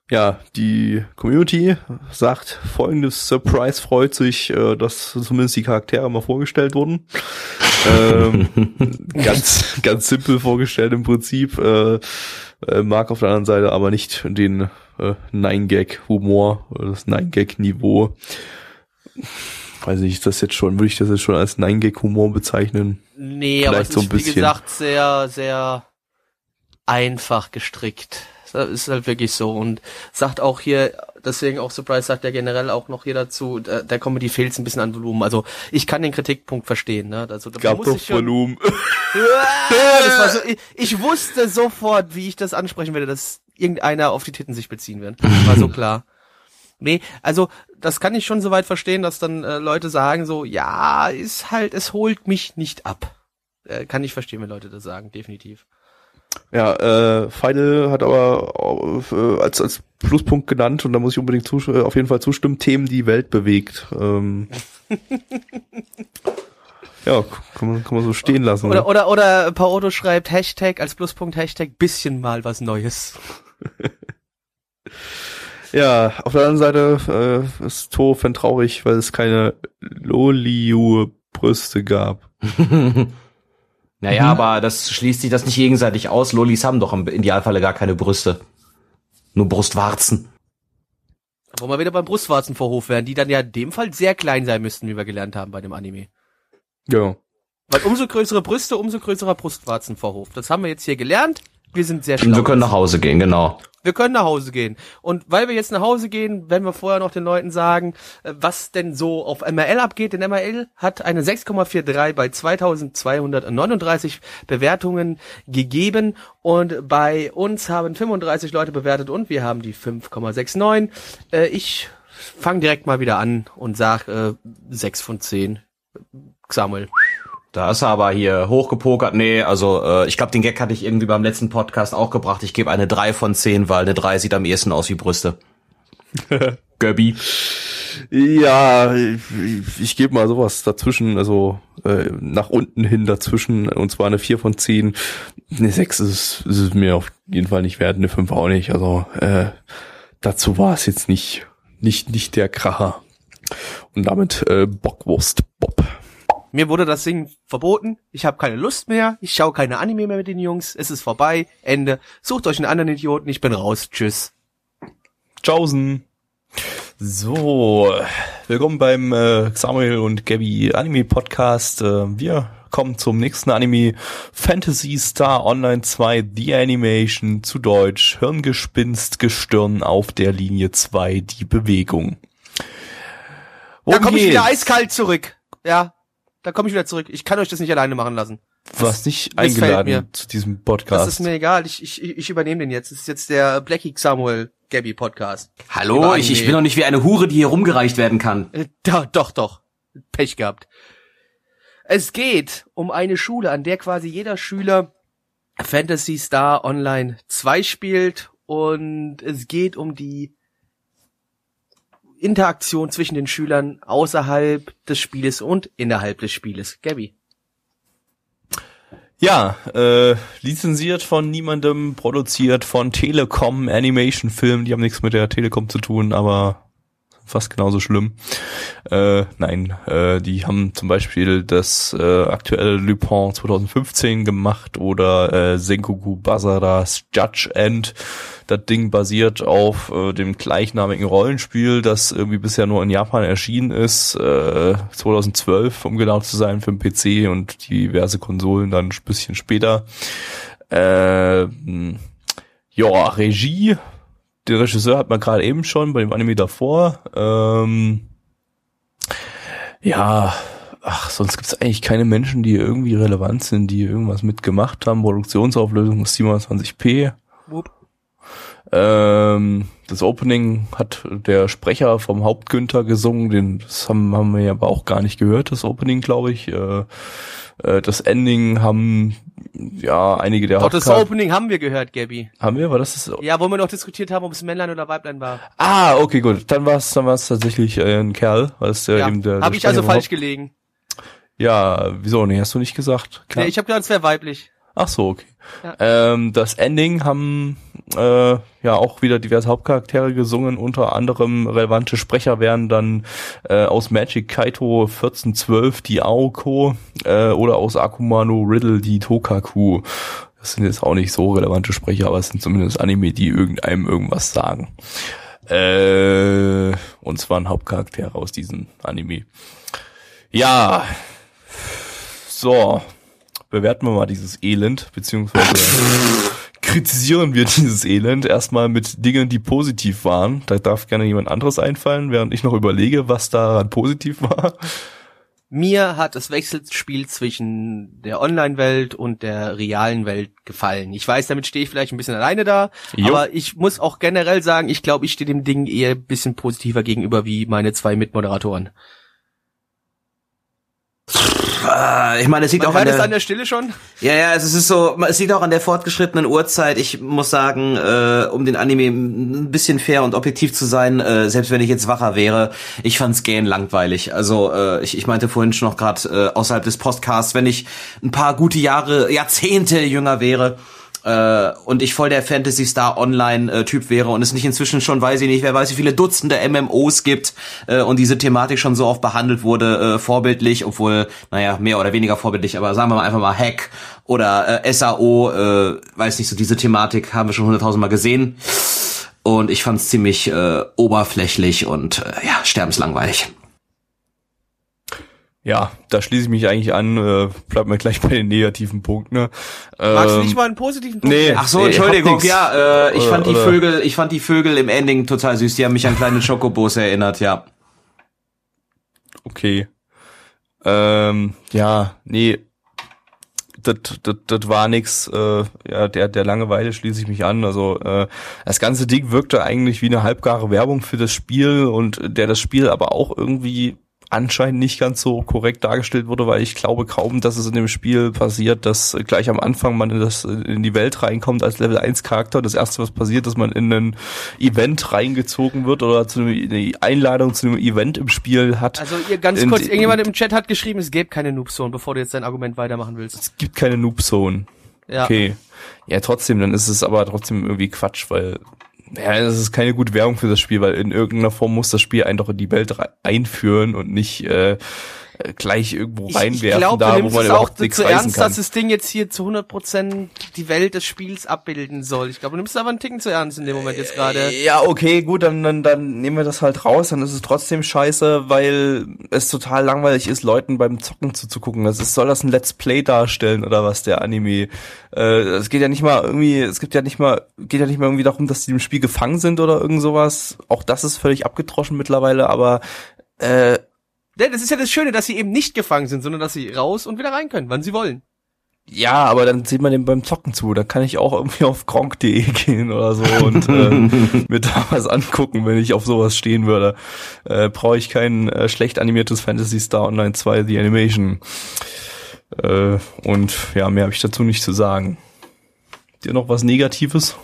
Ja, die Community sagt folgendes Surprise freut sich, äh, dass zumindest die Charaktere mal vorgestellt wurden. ähm, ganz, ganz simpel vorgestellt im Prinzip. Äh, äh, mag auf der anderen Seite aber nicht den äh, Nine-Gag-Humor, oder das Nine-Gag-Niveau. Weiß nicht, ist das jetzt schon, würde ich das jetzt schon als Nine-Gag-Humor bezeichnen? Nee, aber es Vielleicht so ein ist, wie gesagt, sehr, sehr einfach gestrickt. Das ist halt wirklich so. Und sagt auch hier, deswegen auch Surprise sagt ja generell auch noch hier dazu, der, der Comedy fehlt ein bisschen an Volumen. Also ich kann den Kritikpunkt verstehen. Ne? Also, da Gab muss doch ich schon- Volumen. Das war so, ich, ich wusste sofort, wie ich das ansprechen werde, dass irgendeiner auf die Titten sich beziehen wird. War so klar. Nee, also das kann ich schon soweit verstehen, dass dann äh, Leute sagen so, ja, ist halt, es holt mich nicht ab. Äh, kann ich verstehen, wenn Leute das sagen, definitiv. Ja, äh, Final hat aber äh, als, als Pluspunkt genannt und da muss ich unbedingt äh, auf jeden Fall zustimmen, Themen, die Welt bewegt. Ähm, ja, kann man, kann man so stehen lassen. Oder, ne? oder, oder Paodo schreibt Hashtag als Pluspunkt Hashtag bisschen mal was Neues. Ja, auf der anderen Seite äh, ist Tofen traurig, weil es keine Loliu-Brüste gab. Naja, Mhm. aber das schließt sich das nicht gegenseitig aus. Lolis haben doch im Idealfalle gar keine Brüste. Nur Brustwarzen. Wo wir wieder beim Brustwarzenvorhof wären, die dann ja in dem Fall sehr klein sein müssten, wie wir gelernt haben bei dem Anime. Ja. Weil umso größere Brüste, umso größerer Brustwarzenvorhof. Das haben wir jetzt hier gelernt. Wir sind sehr schlau. Wir können nach Hause gehen, genau. Wir können nach Hause gehen. Und weil wir jetzt nach Hause gehen, werden wir vorher noch den Leuten sagen, äh, was denn so auf MRL abgeht. Denn MRL hat eine 6,43 bei 2239 Bewertungen gegeben. Und bei uns haben 35 Leute bewertet und wir haben die 5,69. Äh, Ich fange direkt mal wieder an und sag äh, 6 von 10. Samuel. Da ist er aber hier hochgepokert. Nee, also äh, ich glaube, den Gag hatte ich irgendwie beim letzten Podcast auch gebracht. Ich gebe eine 3 von 10, weil eine 3 sieht am ehesten aus wie Brüste. Göbbi. Ja, ich, ich gebe mal sowas dazwischen, also äh, nach unten hin dazwischen, und zwar eine 4 von 10. Eine 6 ist, ist es mir auf jeden Fall nicht wert, eine 5 auch nicht. Also äh, dazu war es jetzt nicht, nicht, nicht der Kracher. Und damit äh, Bockwurst Bob. Mir wurde das Singen verboten. Ich habe keine Lust mehr. Ich schaue keine Anime mehr mit den Jungs. Es ist vorbei. Ende. Sucht euch einen anderen Idioten. Ich bin raus. Tschüss. Tschaußen. So, willkommen beim äh, Samuel und Gabby Anime Podcast. Äh, wir kommen zum nächsten Anime Fantasy Star Online 2 The Animation zu Deutsch Hirngespinst Gestirn auf der Linie 2 die Bewegung. Da Worum komme ich wieder eiskalt zurück. Ja, da komme ich wieder zurück. Ich kann euch das nicht alleine machen lassen. Du warst nicht das fällt eingeladen mir. zu diesem Das Podcast. ist mir egal. Ich, ich, ich übernehme den jetzt. Das ist jetzt der Blackie Samuel Gabby Podcast. Hallo, ich, ich bin doch nicht wie eine Hure, die hier rumgereicht werden kann. Äh, doch, doch, doch. Pech gehabt. Es geht um eine Schule, an der quasi jeder Schüler Fantasy Star Online 2 spielt und es geht um die Interaktion zwischen den Schülern außerhalb des Spieles und innerhalb des Spieles. Gabby. Ja, äh, lizenziert von niemandem, produziert von Telekom Animation Film, die haben nichts mit der Telekom zu tun, aber fast genauso schlimm. Äh, nein, äh, die haben zum Beispiel das äh, aktuelle Lupin 2015 gemacht oder äh, Sengoku Basaras Judge End. Das Ding basiert auf äh, dem gleichnamigen Rollenspiel, das irgendwie bisher nur in Japan erschienen ist, äh, 2012, um genau zu sein, für den PC und diverse Konsolen dann ein bisschen später. Äh, ja, Regie, den Regisseur hat man gerade eben schon bei dem Anime davor. Ähm, ja, ach, sonst gibt's eigentlich keine Menschen, die irgendwie relevant sind, die irgendwas mitgemacht haben. Produktionsauflösung ist 720p. Wupp. Ähm, das Opening hat der Sprecher vom Hauptgünther gesungen, den das haben, haben wir ja aber auch gar nicht gehört, das Opening, glaube ich. Äh, äh, das Ending haben ja einige der Doch, das Hauptchar- Opening haben wir gehört, Gabby. haben wir, war das das? Ja, wo wir noch diskutiert haben, ob es Männlein oder Weiblein war. Ah, okay, gut. Dann war es dann war's tatsächlich äh, ein Kerl, weil es äh, Ja, eben der, der habe ich also falsch gelegen. Ja, wieso? Nee, hast du nicht gesagt? Kerl? Nee, ich habe gedacht, es wäre weiblich. Ach so, okay. Ja. Ähm, das Ending haben äh, ja auch wieder diverse Hauptcharaktere gesungen, unter anderem relevante Sprecher wären dann äh, aus Magic Kaito 1412 die Aoko äh, oder aus Akumano Riddle die Tokaku. Das sind jetzt auch nicht so relevante Sprecher, aber es sind zumindest Anime, die irgendeinem irgendwas sagen. Äh, und zwar ein Hauptcharakter aus diesem Anime. Ja, so, bewerten wir mal dieses Elend, beziehungsweise kritisieren wir dieses Elend erstmal mit Dingen, die positiv waren. Da darf gerne jemand anderes einfallen, während ich noch überlege, was daran positiv war. Mir hat das Wechselspiel zwischen der Online-Welt und der realen Welt gefallen. Ich weiß, damit stehe ich vielleicht ein bisschen alleine da, Jo. aber ich muss auch generell sagen, ich glaube, ich stehe dem Ding eher ein bisschen positiver gegenüber wie meine zwei Mitmoderatoren. Äh, ich meine, es liegt Man auch an der, an der Stille schon. Ja, ja, es ist so, es liegt auch an der fortgeschrittenen Uhrzeit. Ich muss sagen, äh, um den Anime ein bisschen fair und objektiv zu sein, äh, selbst wenn ich jetzt wacher wäre, ich fand's gähn langweilig. Also äh, ich, ich meinte vorhin schon noch gerade äh, außerhalb des Podcasts, wenn ich ein paar gute Jahre, Jahrzehnte jünger wäre, äh, und ich voll der Fantasy Star Online äh, Typ wäre und es nicht inzwischen schon weiß ich nicht, wer weiß, wie viele Dutzende MMOs gibt äh, und diese Thematik schon so oft behandelt wurde, äh, vorbildlich, obwohl, naja, mehr oder weniger vorbildlich, aber sagen wir mal einfach mal Hack oder äh, SAO, äh, weiß nicht, so diese Thematik haben wir schon hunderttausendmal gesehen. Und ich fand's ziemlich äh, oberflächlich und äh, ja, sterbenslangweilig. Ja, da schließe ich mich eigentlich an, äh, bleibt mir gleich bei den negativen Punkten. Ne? Magst du Ähm, nicht mal einen positiven Punkt nee. Ach so, Nee, Entschuldigung, ja, äh, ich Oder- fand die oder- Vögel, ich fand die Vögel im Ending total süß. Die haben mich an kleine Schokobos erinnert, ja. okay. Ähm, ja, nee, das, das, das war nix. Äh, ja, der, der Langeweile schließe ich mich an. Also äh, das ganze Ding wirkte eigentlich wie eine halbgare Werbung für das Spiel und der das Spiel aber auch irgendwie anscheinend nicht ganz so korrekt dargestellt wurde, weil ich glaube kaum, dass es in dem Spiel passiert, dass gleich am Anfang man in, das, in die Welt reinkommt als Level 1 Charakter. Das erste, was passiert, dass man in ein Event reingezogen wird oder zu eine Einladung zu einem Event im Spiel hat. Also ihr ganz kurz, irgendjemand im Chat hat geschrieben, es gäbe keine Noobzone, bevor du jetzt dein Argument weitermachen willst. es gibt keine Noob Zone. Ja. Okay. Ja, trotzdem, dann ist es aber trotzdem irgendwie Quatsch, weil ja, es ist keine gute Werbung für das Spiel, weil in irgendeiner Form muss das Spiel einen doch in die Welt einführen und nicht äh, gleich irgendwo Ich, reinwerfen, ich glaube, da du wo nimmst man es auch überhaupt nichts zu ernst, kann. dass das Ding jetzt hier zu 100% die Welt des Spiels abbilden soll. Ich glaube, du nimmst es aber einen Ticken zu ernst in dem Moment jetzt gerade. Ja, okay, gut, dann, dann, dann nehmen wir das halt raus, dann ist es trotzdem scheiße, weil es total langweilig ist, Leuten beim Zocken zuzugucken. Das ist, soll das ein Let's Play darstellen oder was, der Anime? Äh, es geht ja nicht mal irgendwie, es gibt ja nicht mal, geht ja nicht mal irgendwie darum, dass die im Spiel gefangen sind oder irgend sowas. Auch das ist völlig abgetroschen mittlerweile, aber äh, Denn das ist ja das Schöne, dass sie eben nicht gefangen sind, sondern dass sie raus und wieder rein können, wann sie wollen. ja, aber dann sieht man dem beim Zocken zu. Da kann ich auch irgendwie auf gronk.de gehen oder so und äh, mir da was angucken, wenn ich auf sowas stehen würde. Äh, Brauche ich kein äh, schlecht animiertes Fantasy Star Online 2 The Animation. Äh, und ja, mehr habe ich dazu nicht zu sagen. Dir noch was Negatives?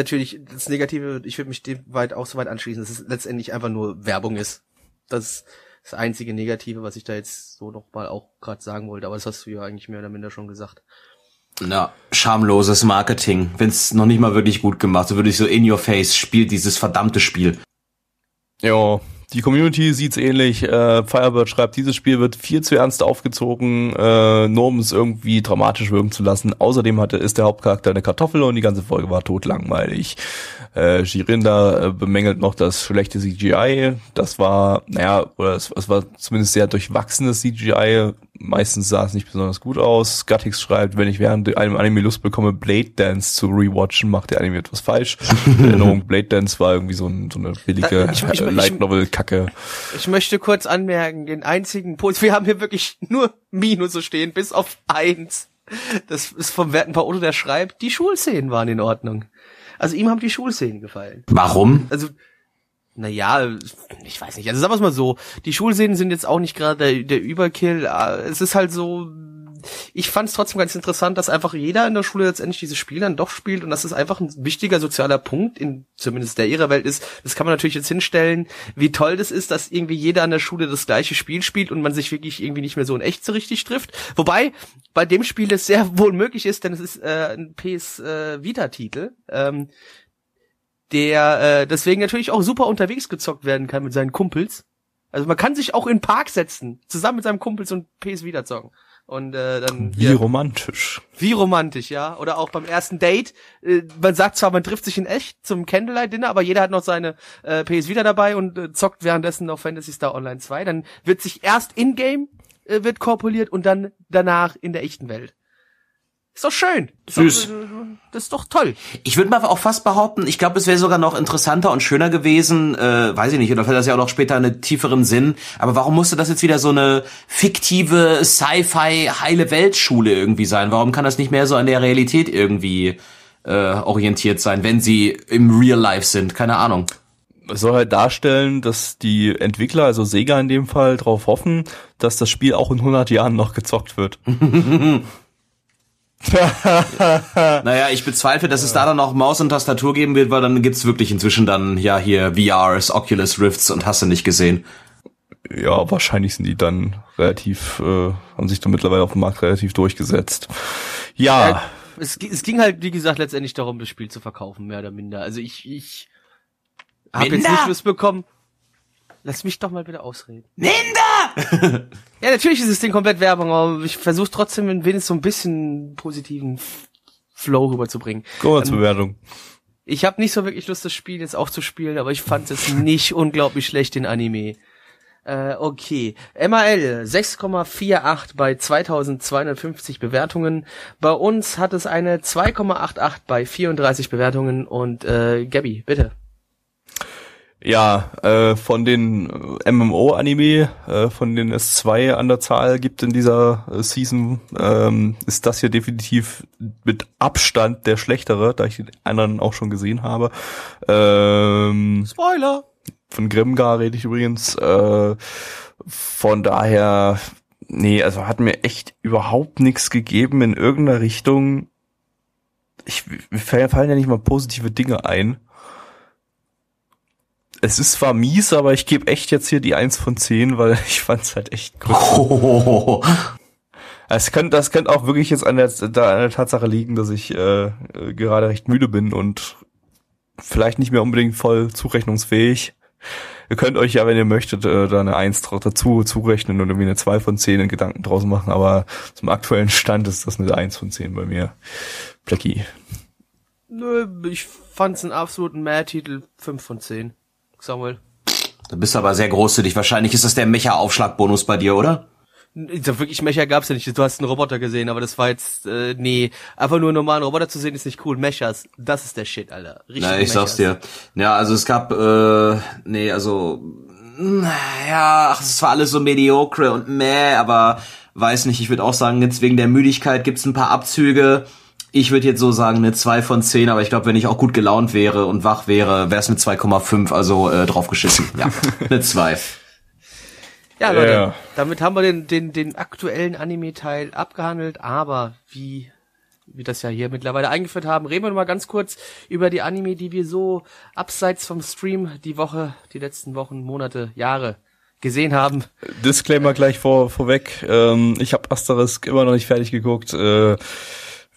Natürlich, das Negative, ich würde mich dem weit auch so weit anschließen, dass es letztendlich einfach nur Werbung ist. Das ist das einzige Negative, was ich da jetzt so noch mal auch gerade sagen wollte, aber das hast du ja eigentlich mehr oder minder schon gesagt. Na, schamloses Marketing. Wenn's noch nicht mal wirklich gut gemacht, so würde ich so in your face, spielt dieses verdammte Spiel. Ja, die Community sieht's ähnlich. Äh, Firebird schreibt, dieses Spiel wird viel zu ernst aufgezogen, äh, nur um es irgendwie dramatisch wirken zu lassen. Außerdem hatte ist der Hauptcharakter eine Kartoffel und die ganze Folge war totlangweilig. Äh, Shirinda äh, bemängelt noch das schlechte CGI. Das war, naja, oder es, es war zumindest sehr durchwachsenes CGI. Meistens sah es nicht besonders gut aus. Gattix schreibt, wenn ich während einem Anime Lust bekomme, Blade Dance zu rewatchen, macht der Anime etwas falsch. In Erinnerung, Blade Dance war irgendwie so, ein, so eine billige Äh, ich- ich- äh, Light Novel Kacke. Ich möchte kurz anmerken, den einzigen Punkt, wir haben hier wirklich nur Minus stehen, bis auf eins. Das ist vom werten Paolo, der schreibt, die Schulszenen waren in Ordnung. Also ihm haben die Schulszenen gefallen. Warum? Also, naja, ich weiß nicht. Also sagen wir mal so, die Schulszenen sind jetzt auch nicht gerade der, der Überkill. Äh, Es ist halt so, ich fand es trotzdem ganz interessant, dass einfach jeder in der Schule letztendlich dieses Spiel dann doch spielt und dass es einfach ein wichtiger sozialer Punkt in zumindest der ihrer Welt ist. Das kann man natürlich jetzt hinstellen, wie toll das ist, dass irgendwie jeder an der Schule das gleiche Spiel spielt und man sich wirklich irgendwie nicht mehr so in echt so richtig trifft. Wobei bei dem Spiel das sehr wohl möglich ist, denn es ist äh, ein PS äh, Vita-Titel. Ähm, der äh, deswegen natürlich auch super unterwegs gezockt werden kann mit seinen Kumpels. Also man kann sich auch in den Park setzen, zusammen mit seinem Kumpels und PS wieder zocken. Und äh, dann Wie ja, romantisch. wie romantisch, ja. Oder auch beim ersten Date. Äh, man sagt zwar, man trifft sich in echt zum Candlelight-Dinner, aber jeder hat noch seine äh, PS wieder dabei und äh, zockt währenddessen noch Fantasy Star Online 2. Dann wird sich erst in-game äh, wird korpuliert und dann danach in der echten Welt. Ist doch schön. Ist Süß. Doch, das ist doch toll. Ich würde mal auch fast behaupten, ich glaube, es wäre sogar noch interessanter und schöner gewesen, äh, weiß ich nicht, oder fällt das ja auch noch später einen tieferen Sinn, aber warum musste das jetzt wieder so eine fiktive Sci-Fi heile Weltschule irgendwie sein? Warum kann das nicht mehr so an der Realität irgendwie äh, orientiert sein, wenn sie im Real Life sind? Keine Ahnung. Es soll halt darstellen, dass die Entwickler, also Sega in dem Fall, darauf hoffen, dass das Spiel auch in 100 Jahren noch gezockt wird. Naja, ich bezweifle, dass es da dann auch Maus und Tastatur geben wird, weil dann gibt's wirklich inzwischen dann ja hier VRs, Oculus Rifts und hast du nicht gesehen. Ja, wahrscheinlich sind die dann relativ, äh, haben sich dann mittlerweile auf dem Markt relativ durchgesetzt. Ja, Ja, es, es ging halt, wie gesagt, letztendlich darum, das Spiel zu verkaufen, mehr oder minder. Also ich, ich habe jetzt nicht Lust bekommen. Lass mich doch mal wieder ausreden. Minder! Ja, natürlich ist das Ding komplett Werbung, aber ich versuche trotzdem wenigstens so ein bisschen positiven Flow rüberzubringen. kommen wir zur Bewertung. Ich habe nicht so wirklich Lust, das Spiel jetzt auch zu spielen, aber ich fand es nicht unglaublich schlecht in Anime. Äh, okay. MAL 6,48 bei 2250 Bewertungen. Bei uns hat es eine 2,88 bei 34 Bewertungen und äh, Gabby, bitte. Ja, äh, von den äh, MMO-Anime, äh, von denen es zwei an der Zahl gibt in dieser äh, Season, ähm, ist das hier definitiv mit Abstand der schlechtere, da ich den anderen auch schon gesehen habe. Ähm, Spoiler! von Grimgar rede ich übrigens. Äh, von daher, nee, also hat mir echt überhaupt nichts gegeben in irgendeiner Richtung. Ich, mir fallen ja nicht mal positive Dinge ein es ist zwar mies, aber ich gebe echt jetzt hier die eins von zehn, weil ich fand's halt echt gut. Oh. Es könnte, das könnte auch wirklich jetzt an der, da, an der Tatsache liegen, dass ich äh, gerade recht müde bin und vielleicht nicht mehr unbedingt voll zurechnungsfähig. Ihr könnt euch ja, wenn ihr möchtet, äh, da eine Eins dazu zurechnen und irgendwie eine zwei von zehn in Gedanken draus machen, aber zum aktuellen Stand ist das eine Eins von zehn bei mir. Blackie. Nö, ich fand's einen absoluten Mehr-Titel, fünf von zehn. Samuel. Du bist aber sehr großzügig. Wahrscheinlich ist das der Mecha-Aufschlagbonus bei dir, oder? So wirklich Mecha gab's ja nicht. Du hast einen Roboter gesehen, aber das war jetzt, äh, nee. Einfach nur einen normalen Roboter zu sehen ist nicht cool. Mechas, das ist der Shit, Alter. Richtig Na, ich Mechas. sag's dir. Ja, also es gab, äh, nee, also, ja, ach, es war alles so mediocre und meh, aber weiß nicht, ich würde auch sagen, jetzt wegen der Müdigkeit gibt's ein paar Abzüge. Ich würde jetzt so sagen, eine 2 von 10, aber ich glaube, wenn ich auch gut gelaunt wäre und wach wäre, wäre es eine 2,5, also äh, draufgeschissen. Ja, eine 2. Ja, Leute, yeah. damit haben wir den, den, den aktuellen Anime-Teil abgehandelt, aber wie wie das ja hier mittlerweile eingeführt haben, reden wir mal ganz kurz über die Anime, die wir so abseits vom Stream die Woche, die letzten Wochen, Monate, Jahre gesehen haben. Disclaimer gleich vor, vorweg. Ähm, ich habe Asterisk immer noch nicht fertig geguckt. Äh,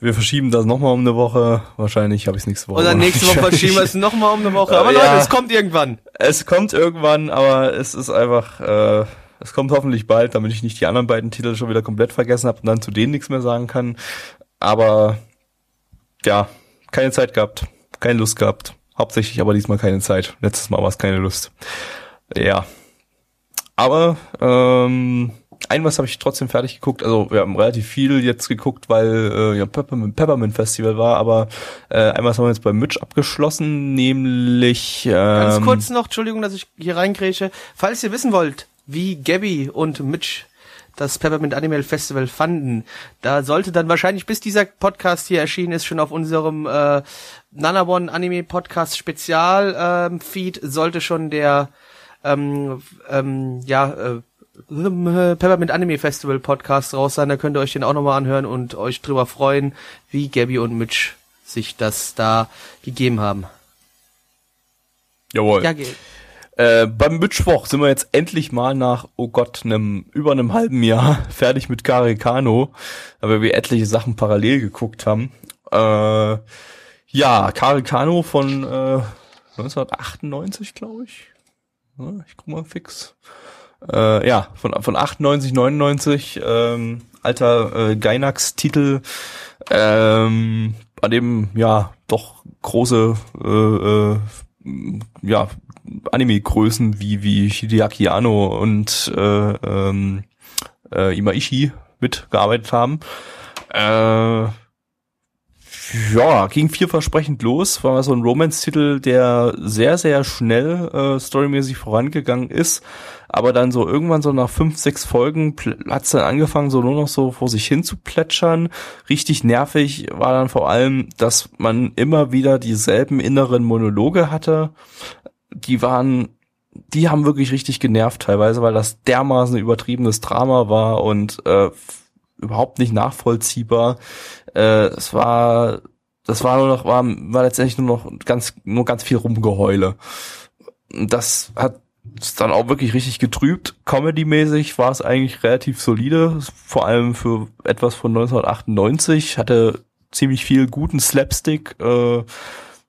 wir verschieben das nochmal um eine Woche. Wahrscheinlich habe ich es nächste Woche. Oder nächste Woche verschieben wir es nochmal um eine Woche. Aber ja, Leute, es kommt irgendwann. Es kommt irgendwann, aber es ist einfach, äh, es kommt hoffentlich bald, damit ich nicht die anderen beiden Titel schon wieder komplett vergessen habe und dann zu denen nichts mehr sagen kann. Aber ja, keine Zeit gehabt, keine Lust gehabt. Hauptsächlich aber diesmal keine Zeit. Letztes Mal war es keine Lust. Ja. Aber ähm, ein was habe ich trotzdem fertig geguckt. Also wir haben relativ viel jetzt geguckt, weil äh, ja Peppermint, Peppermint Festival war, aber äh, einmal haben wir jetzt bei Mitch abgeschlossen, nämlich ähm, ganz kurz noch, Entschuldigung, dass ich hier reingrätsche. Falls ihr wissen wollt, wie Gabby und Mitch das Peppermint Animal Festival fanden. Da sollte dann wahrscheinlich, bis dieser Podcast hier erschienen ist, schon auf unserem äh, Nanabon Anime Podcast Spezial ähm, Feed, sollte schon der ähm, ähm, ja äh, Peppermint Anime Festival Podcast raus sein, da könnt ihr euch den auch nochmal anhören und euch drüber freuen, wie Gabby und Mitch sich das da gegeben haben. Jawohl. Ja, äh, beim Mittwoch sind wir jetzt endlich mal nach, oh Gott, einem, über einem halben Jahr fertig mit Karikano, aber wir etliche Sachen parallel geguckt haben. Äh, ja, Karikano von äh, 1998, glaube ich. Ja, ich guck mal fix äh, ja, von, von 98, 99, ähm, alter äh, Gainax-Titel, ähm, an dem ja doch große äh, äh, ja, Anime-Größen wie, wie Hideaki Anno und äh, ähm, äh, Imaishi mitgearbeitet haben. Äh, ja, ging vielversprechend los, war so ein Romance-Titel, der sehr, sehr schnell äh, storymäßig vorangegangen ist, aber dann so irgendwann so nach fünf, sechs Folgen hat's dann angefangen, so nur noch so vor sich hin zu plätschern. Richtig nervig war dann vor allem, dass man immer wieder dieselben inneren Monologe hatte. Die waren die haben wirklich richtig genervt teilweise, weil das dermaßen übertriebenes Drama war und äh, überhaupt nicht nachvollziehbar. Äh, es war, das war nur noch, war, war letztendlich nur noch ganz, nur ganz viel Rumgeheule. Das hat es dann auch wirklich richtig getrübt. Comedy-mäßig war es eigentlich relativ solide, vor allem für etwas von 1998, hatte ziemlich viel guten Slapstick. Äh,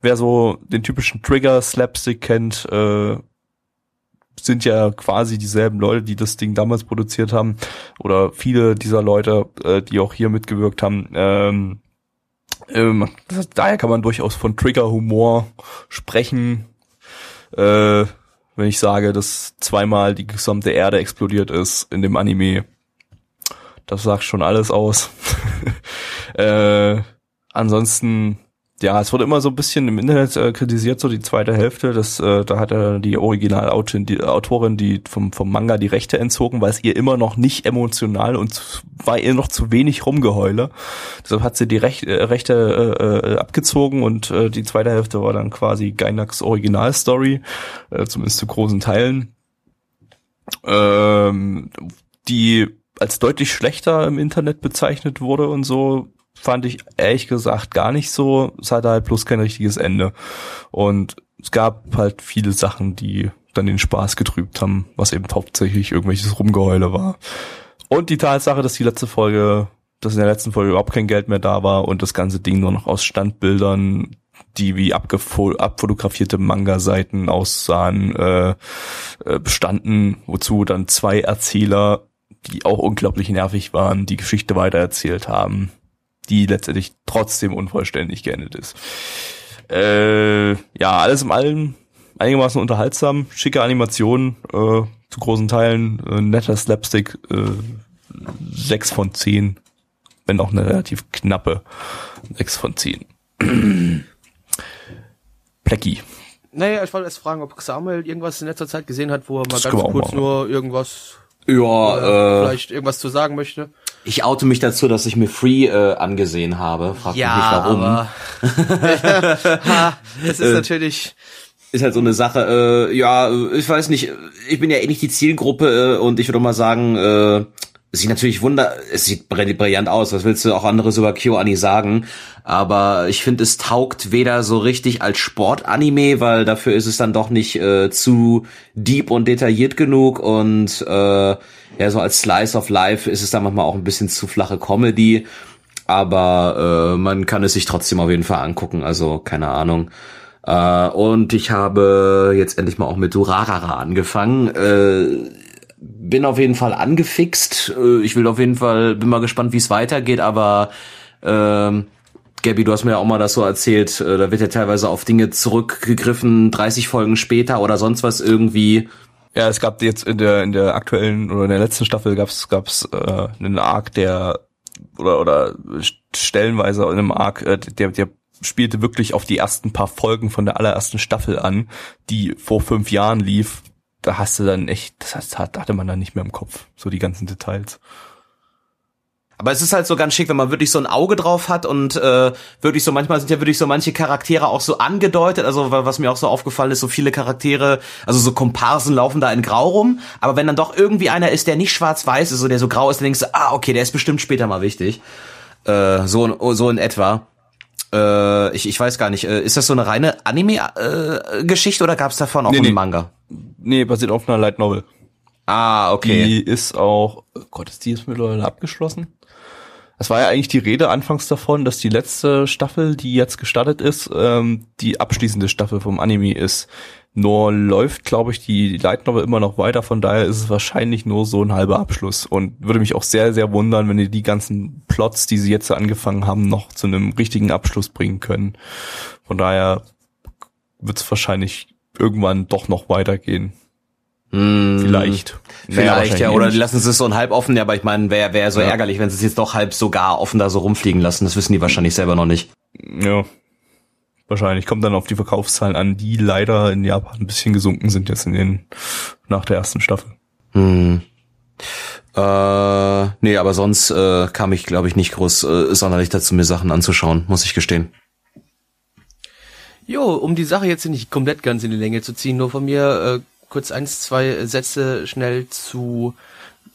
wer so den typischen Trigger-Slapstick kennt, äh, sind ja quasi dieselben Leute, die das Ding damals produziert haben oder viele dieser Leute, äh, die auch hier mitgewirkt haben. Ähm, ähm, das, daher kann man durchaus von Trigger-Humor sprechen. Äh, wenn ich sage, dass zweimal die gesamte Erde explodiert ist in dem Anime. Das sagt schon alles aus. äh, ansonsten ja, es wurde immer so ein bisschen im Internet äh, kritisiert, so die zweite Hälfte. Das, äh, da hat er die Originalautorin, die Autorin, die vom, vom Manga die Rechte entzogen, weil es ihr immer noch nicht emotional und war ihr noch zu wenig Rumgeheule. Deshalb hat sie die Rech, äh, Rechte äh, äh, abgezogen und äh, die zweite Hälfte war dann quasi Gainax Originalstory, äh, zumindest zu großen Teilen. Ähm, die als deutlich schlechter im Internet bezeichnet wurde und so, fand ich ehrlich gesagt gar nicht so. Es hatte halt bloß kein richtiges Ende. Und es gab halt viele Sachen, die dann den Spaß getrübt haben, was eben hauptsächlich irgendwelches Rumgeheule war. Und die Tatsache, dass die letzte Folge, dass in der letzten Folge überhaupt kein Geld mehr da war und das ganze Ding nur noch aus Standbildern, die wie abfotografierte Manga-Seiten aussahen, äh, äh, bestanden, wozu dann zwei Erzähler, die auch unglaublich nervig waren, die Geschichte weitererzählt haben die letztendlich trotzdem unvollständig geendet ist. Äh, ja, alles im allem einigermaßen unterhaltsam, schicke Animationen, äh, zu großen Teilen, äh, netter Slapstick, äh, 6 von 10, wenn auch eine relativ knappe 6 von 10. Plecki. Naja, ich wollte erst fragen, ob Samuel irgendwas in letzter Zeit gesehen hat, wo er mal Das ganz kurz machen. nur irgendwas, Ja, äh, äh, vielleicht irgendwas zu sagen möchte. Ich oute mich dazu, dass ich mir Free äh, angesehen habe. Frag mich nicht warum. aber ha, es ist natürlich ist halt so eine Sache, äh, ja, äh, ich weiß nicht, ich bin ja eh nicht die Zielgruppe äh, und ich würde mal sagen, äh, sieht natürlich wunder, es sieht brill- brillant aus, was willst du auch anderes über KyoAni sagen, aber ich finde, es taugt weder so richtig als Sportanime, weil dafür ist es dann doch nicht äh, zu deep und detailliert genug und äh, ja, so als Slice of Life ist es dann manchmal auch ein bisschen zu flache Comedy, aber äh, man kann es sich trotzdem auf jeden Fall angucken, also keine Ahnung. Äh, und ich habe jetzt endlich mal auch mit Durarara angefangen. Äh, bin auf jeden Fall angefixt. Äh, ich will auf jeden Fall, bin mal gespannt, wie es weitergeht, aber ähm, Gabby, du hast mir ja auch mal das so erzählt, äh, da wird ja teilweise auf Dinge zurückgegriffen, 30 Folgen später oder sonst was irgendwie. Ja, es gab jetzt in der in der aktuellen oder in der letzten Staffel gab's gab's äh, einen Arc, der oder oder stellenweise in einem Arc, äh, der der spielte wirklich auf die ersten paar Folgen von der allerersten Staffel an, die vor fünf Jahren lief. Da hast du dann echt, das hatte man dann nicht mehr im Kopf, so die ganzen Details. Aber es ist halt so ganz schick, wenn man wirklich so ein Auge drauf hat und äh, wirklich so manchmal sind ja wirklich so manche Charaktere auch so angedeutet. Also wa- was mir auch so aufgefallen ist, so viele Charaktere, also so Komparsen laufen da in Grau rum. Aber wenn dann doch irgendwie einer ist, der nicht schwarz-weiß ist, so der so grau ist, dann denkst du, ah okay, der ist bestimmt später mal wichtig. Äh, so so in etwa. Äh, ich, ich weiß gar nicht, äh, ist das so eine reine Anime-Geschichte oder gab es davon auch Nee, einen nee. Manga? Nee, basiert auf einer Light Novel. Ah, okay. Die ist auch, oh Gott, ist die jetzt mittlerweile abgeschlossen? Es war ja eigentlich die Rede anfangs davon, dass die letzte Staffel, die jetzt gestartet ist, ähm, die abschließende Staffel vom Anime ist. Nur läuft, glaube ich, die Light Novel immer noch weiter, von daher ist es wahrscheinlich nur so ein halber Abschluss. Und würde mich auch sehr, sehr wundern, wenn die die ganzen Plots, die sie jetzt angefangen haben, noch zu einem richtigen Abschluss bringen können. Von daher wird es wahrscheinlich irgendwann doch noch weitergehen. Hm. Vielleicht. Naja, Vielleicht, wahrscheinlich ja, oder die lassen sie es so ein halb offen, ja, aber ich meine, wäre wär so Ja. ärgerlich, wenn sie es jetzt doch halb sogar offen da so rumfliegen lassen. Das wissen die wahrscheinlich selber noch nicht. Ja. Wahrscheinlich kommt dann auf die Verkaufszahlen an, die leider in Japan ein bisschen gesunken sind jetzt in den, nach der ersten Staffel. Hm. Äh, nee, aber sonst äh, kam ich, glaube ich, nicht groß äh, sonderlich dazu, mir Sachen anzuschauen, muss ich gestehen. Jo, um die Sache jetzt nicht komplett ganz in die Länge zu ziehen, nur von mir äh, kurz eins, zwei Sätze schnell zu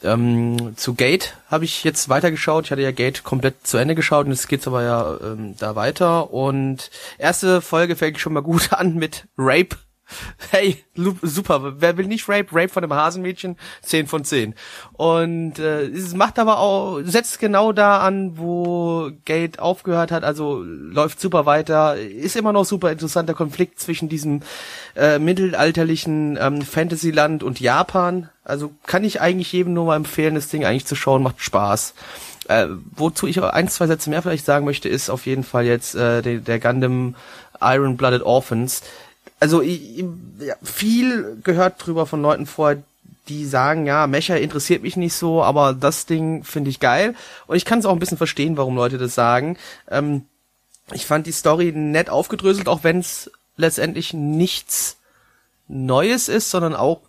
ähm, zu Gate habe ich jetzt weitergeschaut. Ich hatte ja Gate komplett zu Ende geschaut und jetzt geht's aber ja ähm, da weiter. Und erste Folge fängt schon mal gut an mit Rape. Hey, super. Wer will nicht Rape? Rape von einem Hasenmädchen? 10 von 10. Und äh, es macht aber auch, setzt genau da an, wo Gate aufgehört hat. Also läuft super weiter. Ist immer noch super interessanter Konflikt zwischen diesem äh, mittelalterlichen ähm, Fantasyland und Japan. Also kann ich eigentlich jedem nur mal empfehlen, das Ding eigentlich zu schauen. Macht Spaß. Äh, wozu ich ein, zwei Sätze mehr vielleicht sagen möchte, ist auf jeden Fall jetzt äh, der, der Gundam Iron Blooded Orphans also ich, viel gehört drüber von Leuten vor, die sagen, ja, Mecha interessiert mich nicht so, aber das Ding finde ich geil. Und ich kann es auch ein bisschen verstehen, warum Leute das sagen. Ähm, ich fand die Story nett aufgedröselt, auch wenn es letztendlich nichts Neues ist, sondern auch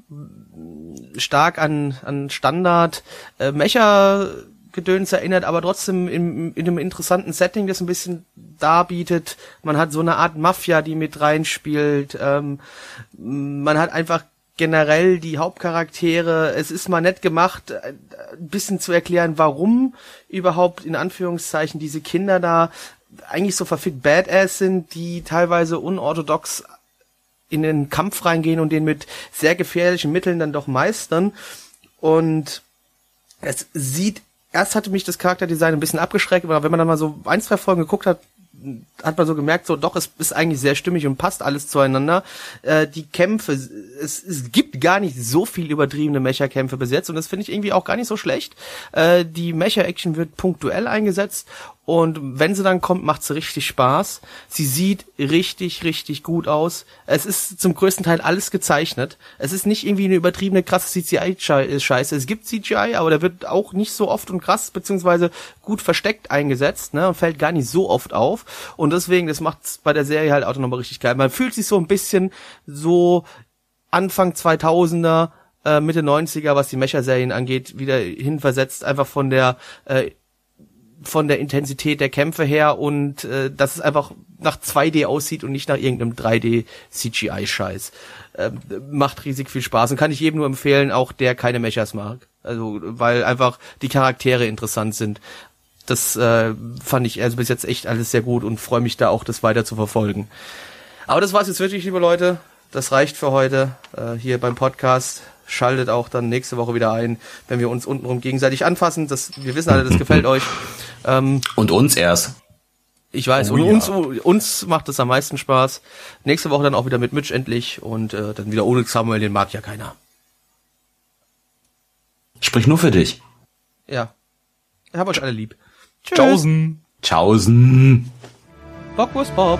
stark an, an Standard äh, Mecha Gedöns erinnert, aber trotzdem in, in einem interessanten Setting, das ein bisschen darbietet. Man hat so eine Art Mafia, die mit reinspielt. Ähm, man hat einfach generell die Hauptcharaktere. Es ist mal nett gemacht, äh, ein bisschen zu erklären, warum überhaupt in Anführungszeichen diese Kinder da eigentlich so verfickt Badass sind, die teilweise unorthodox in den Kampf reingehen und den mit sehr gefährlichen Mitteln dann doch meistern. Und es sieht erst hatte mich das Charakterdesign ein bisschen abgeschreckt, aber wenn man dann mal so ein, zwei Folgen geguckt hat, hat man so gemerkt, so doch, es ist eigentlich sehr stimmig und passt alles zueinander. Äh, die Kämpfe, es, es gibt gar nicht so viel übertriebene Mecha-Kämpfe bis jetzt und das finde ich irgendwie auch gar nicht so schlecht. Äh, die Mecha-Action wird punktuell eingesetzt und wenn sie dann kommt, macht sie richtig Spaß. Sie sieht richtig, richtig gut aus. Es ist zum größten Teil alles gezeichnet. Es ist nicht irgendwie eine übertriebene krasse CGI-Scheiße. Es gibt CGI, aber der wird auch nicht so oft und krass, beziehungsweise gut versteckt eingesetzt, ne, und fällt gar nicht so oft auf. Und deswegen, das macht's bei der Serie halt auch nochmal richtig geil. Man fühlt sich so ein bisschen so Anfang 2000er, äh, Mitte 90er, was die Mecha-Serien angeht, wieder hinversetzt, einfach von der äh, von der Intensität der Kämpfe her und äh, dass es einfach nach 2D aussieht und nicht nach irgendeinem 3D CGI-Scheiß. Ähm, macht riesig viel Spaß und kann ich jedem nur empfehlen, auch der keine Mechas mag. Also, weil einfach die Charaktere interessant sind. Das äh, fand ich also bis jetzt echt alles sehr gut und freue mich da auch, das weiter zu verfolgen. Aber das war's jetzt wirklich, liebe Leute. Das reicht für heute äh, hier beim Podcast schaltet auch dann nächste Woche wieder ein, wenn wir uns untenrum gegenseitig anfassen. Das, wir wissen alle, das gefällt euch. Ähm, und uns erst. Ich weiß, oh, und ja. uns, uns macht es am meisten Spaß. Nächste Woche dann auch wieder mit Mitch endlich und äh, dann wieder ohne Samuel, den mag ja keiner. Sprich nur für dich. Ja. Ich hab euch alle lieb. Tschüss. Tschaußen. Tschaußen. Bockwurst Bob.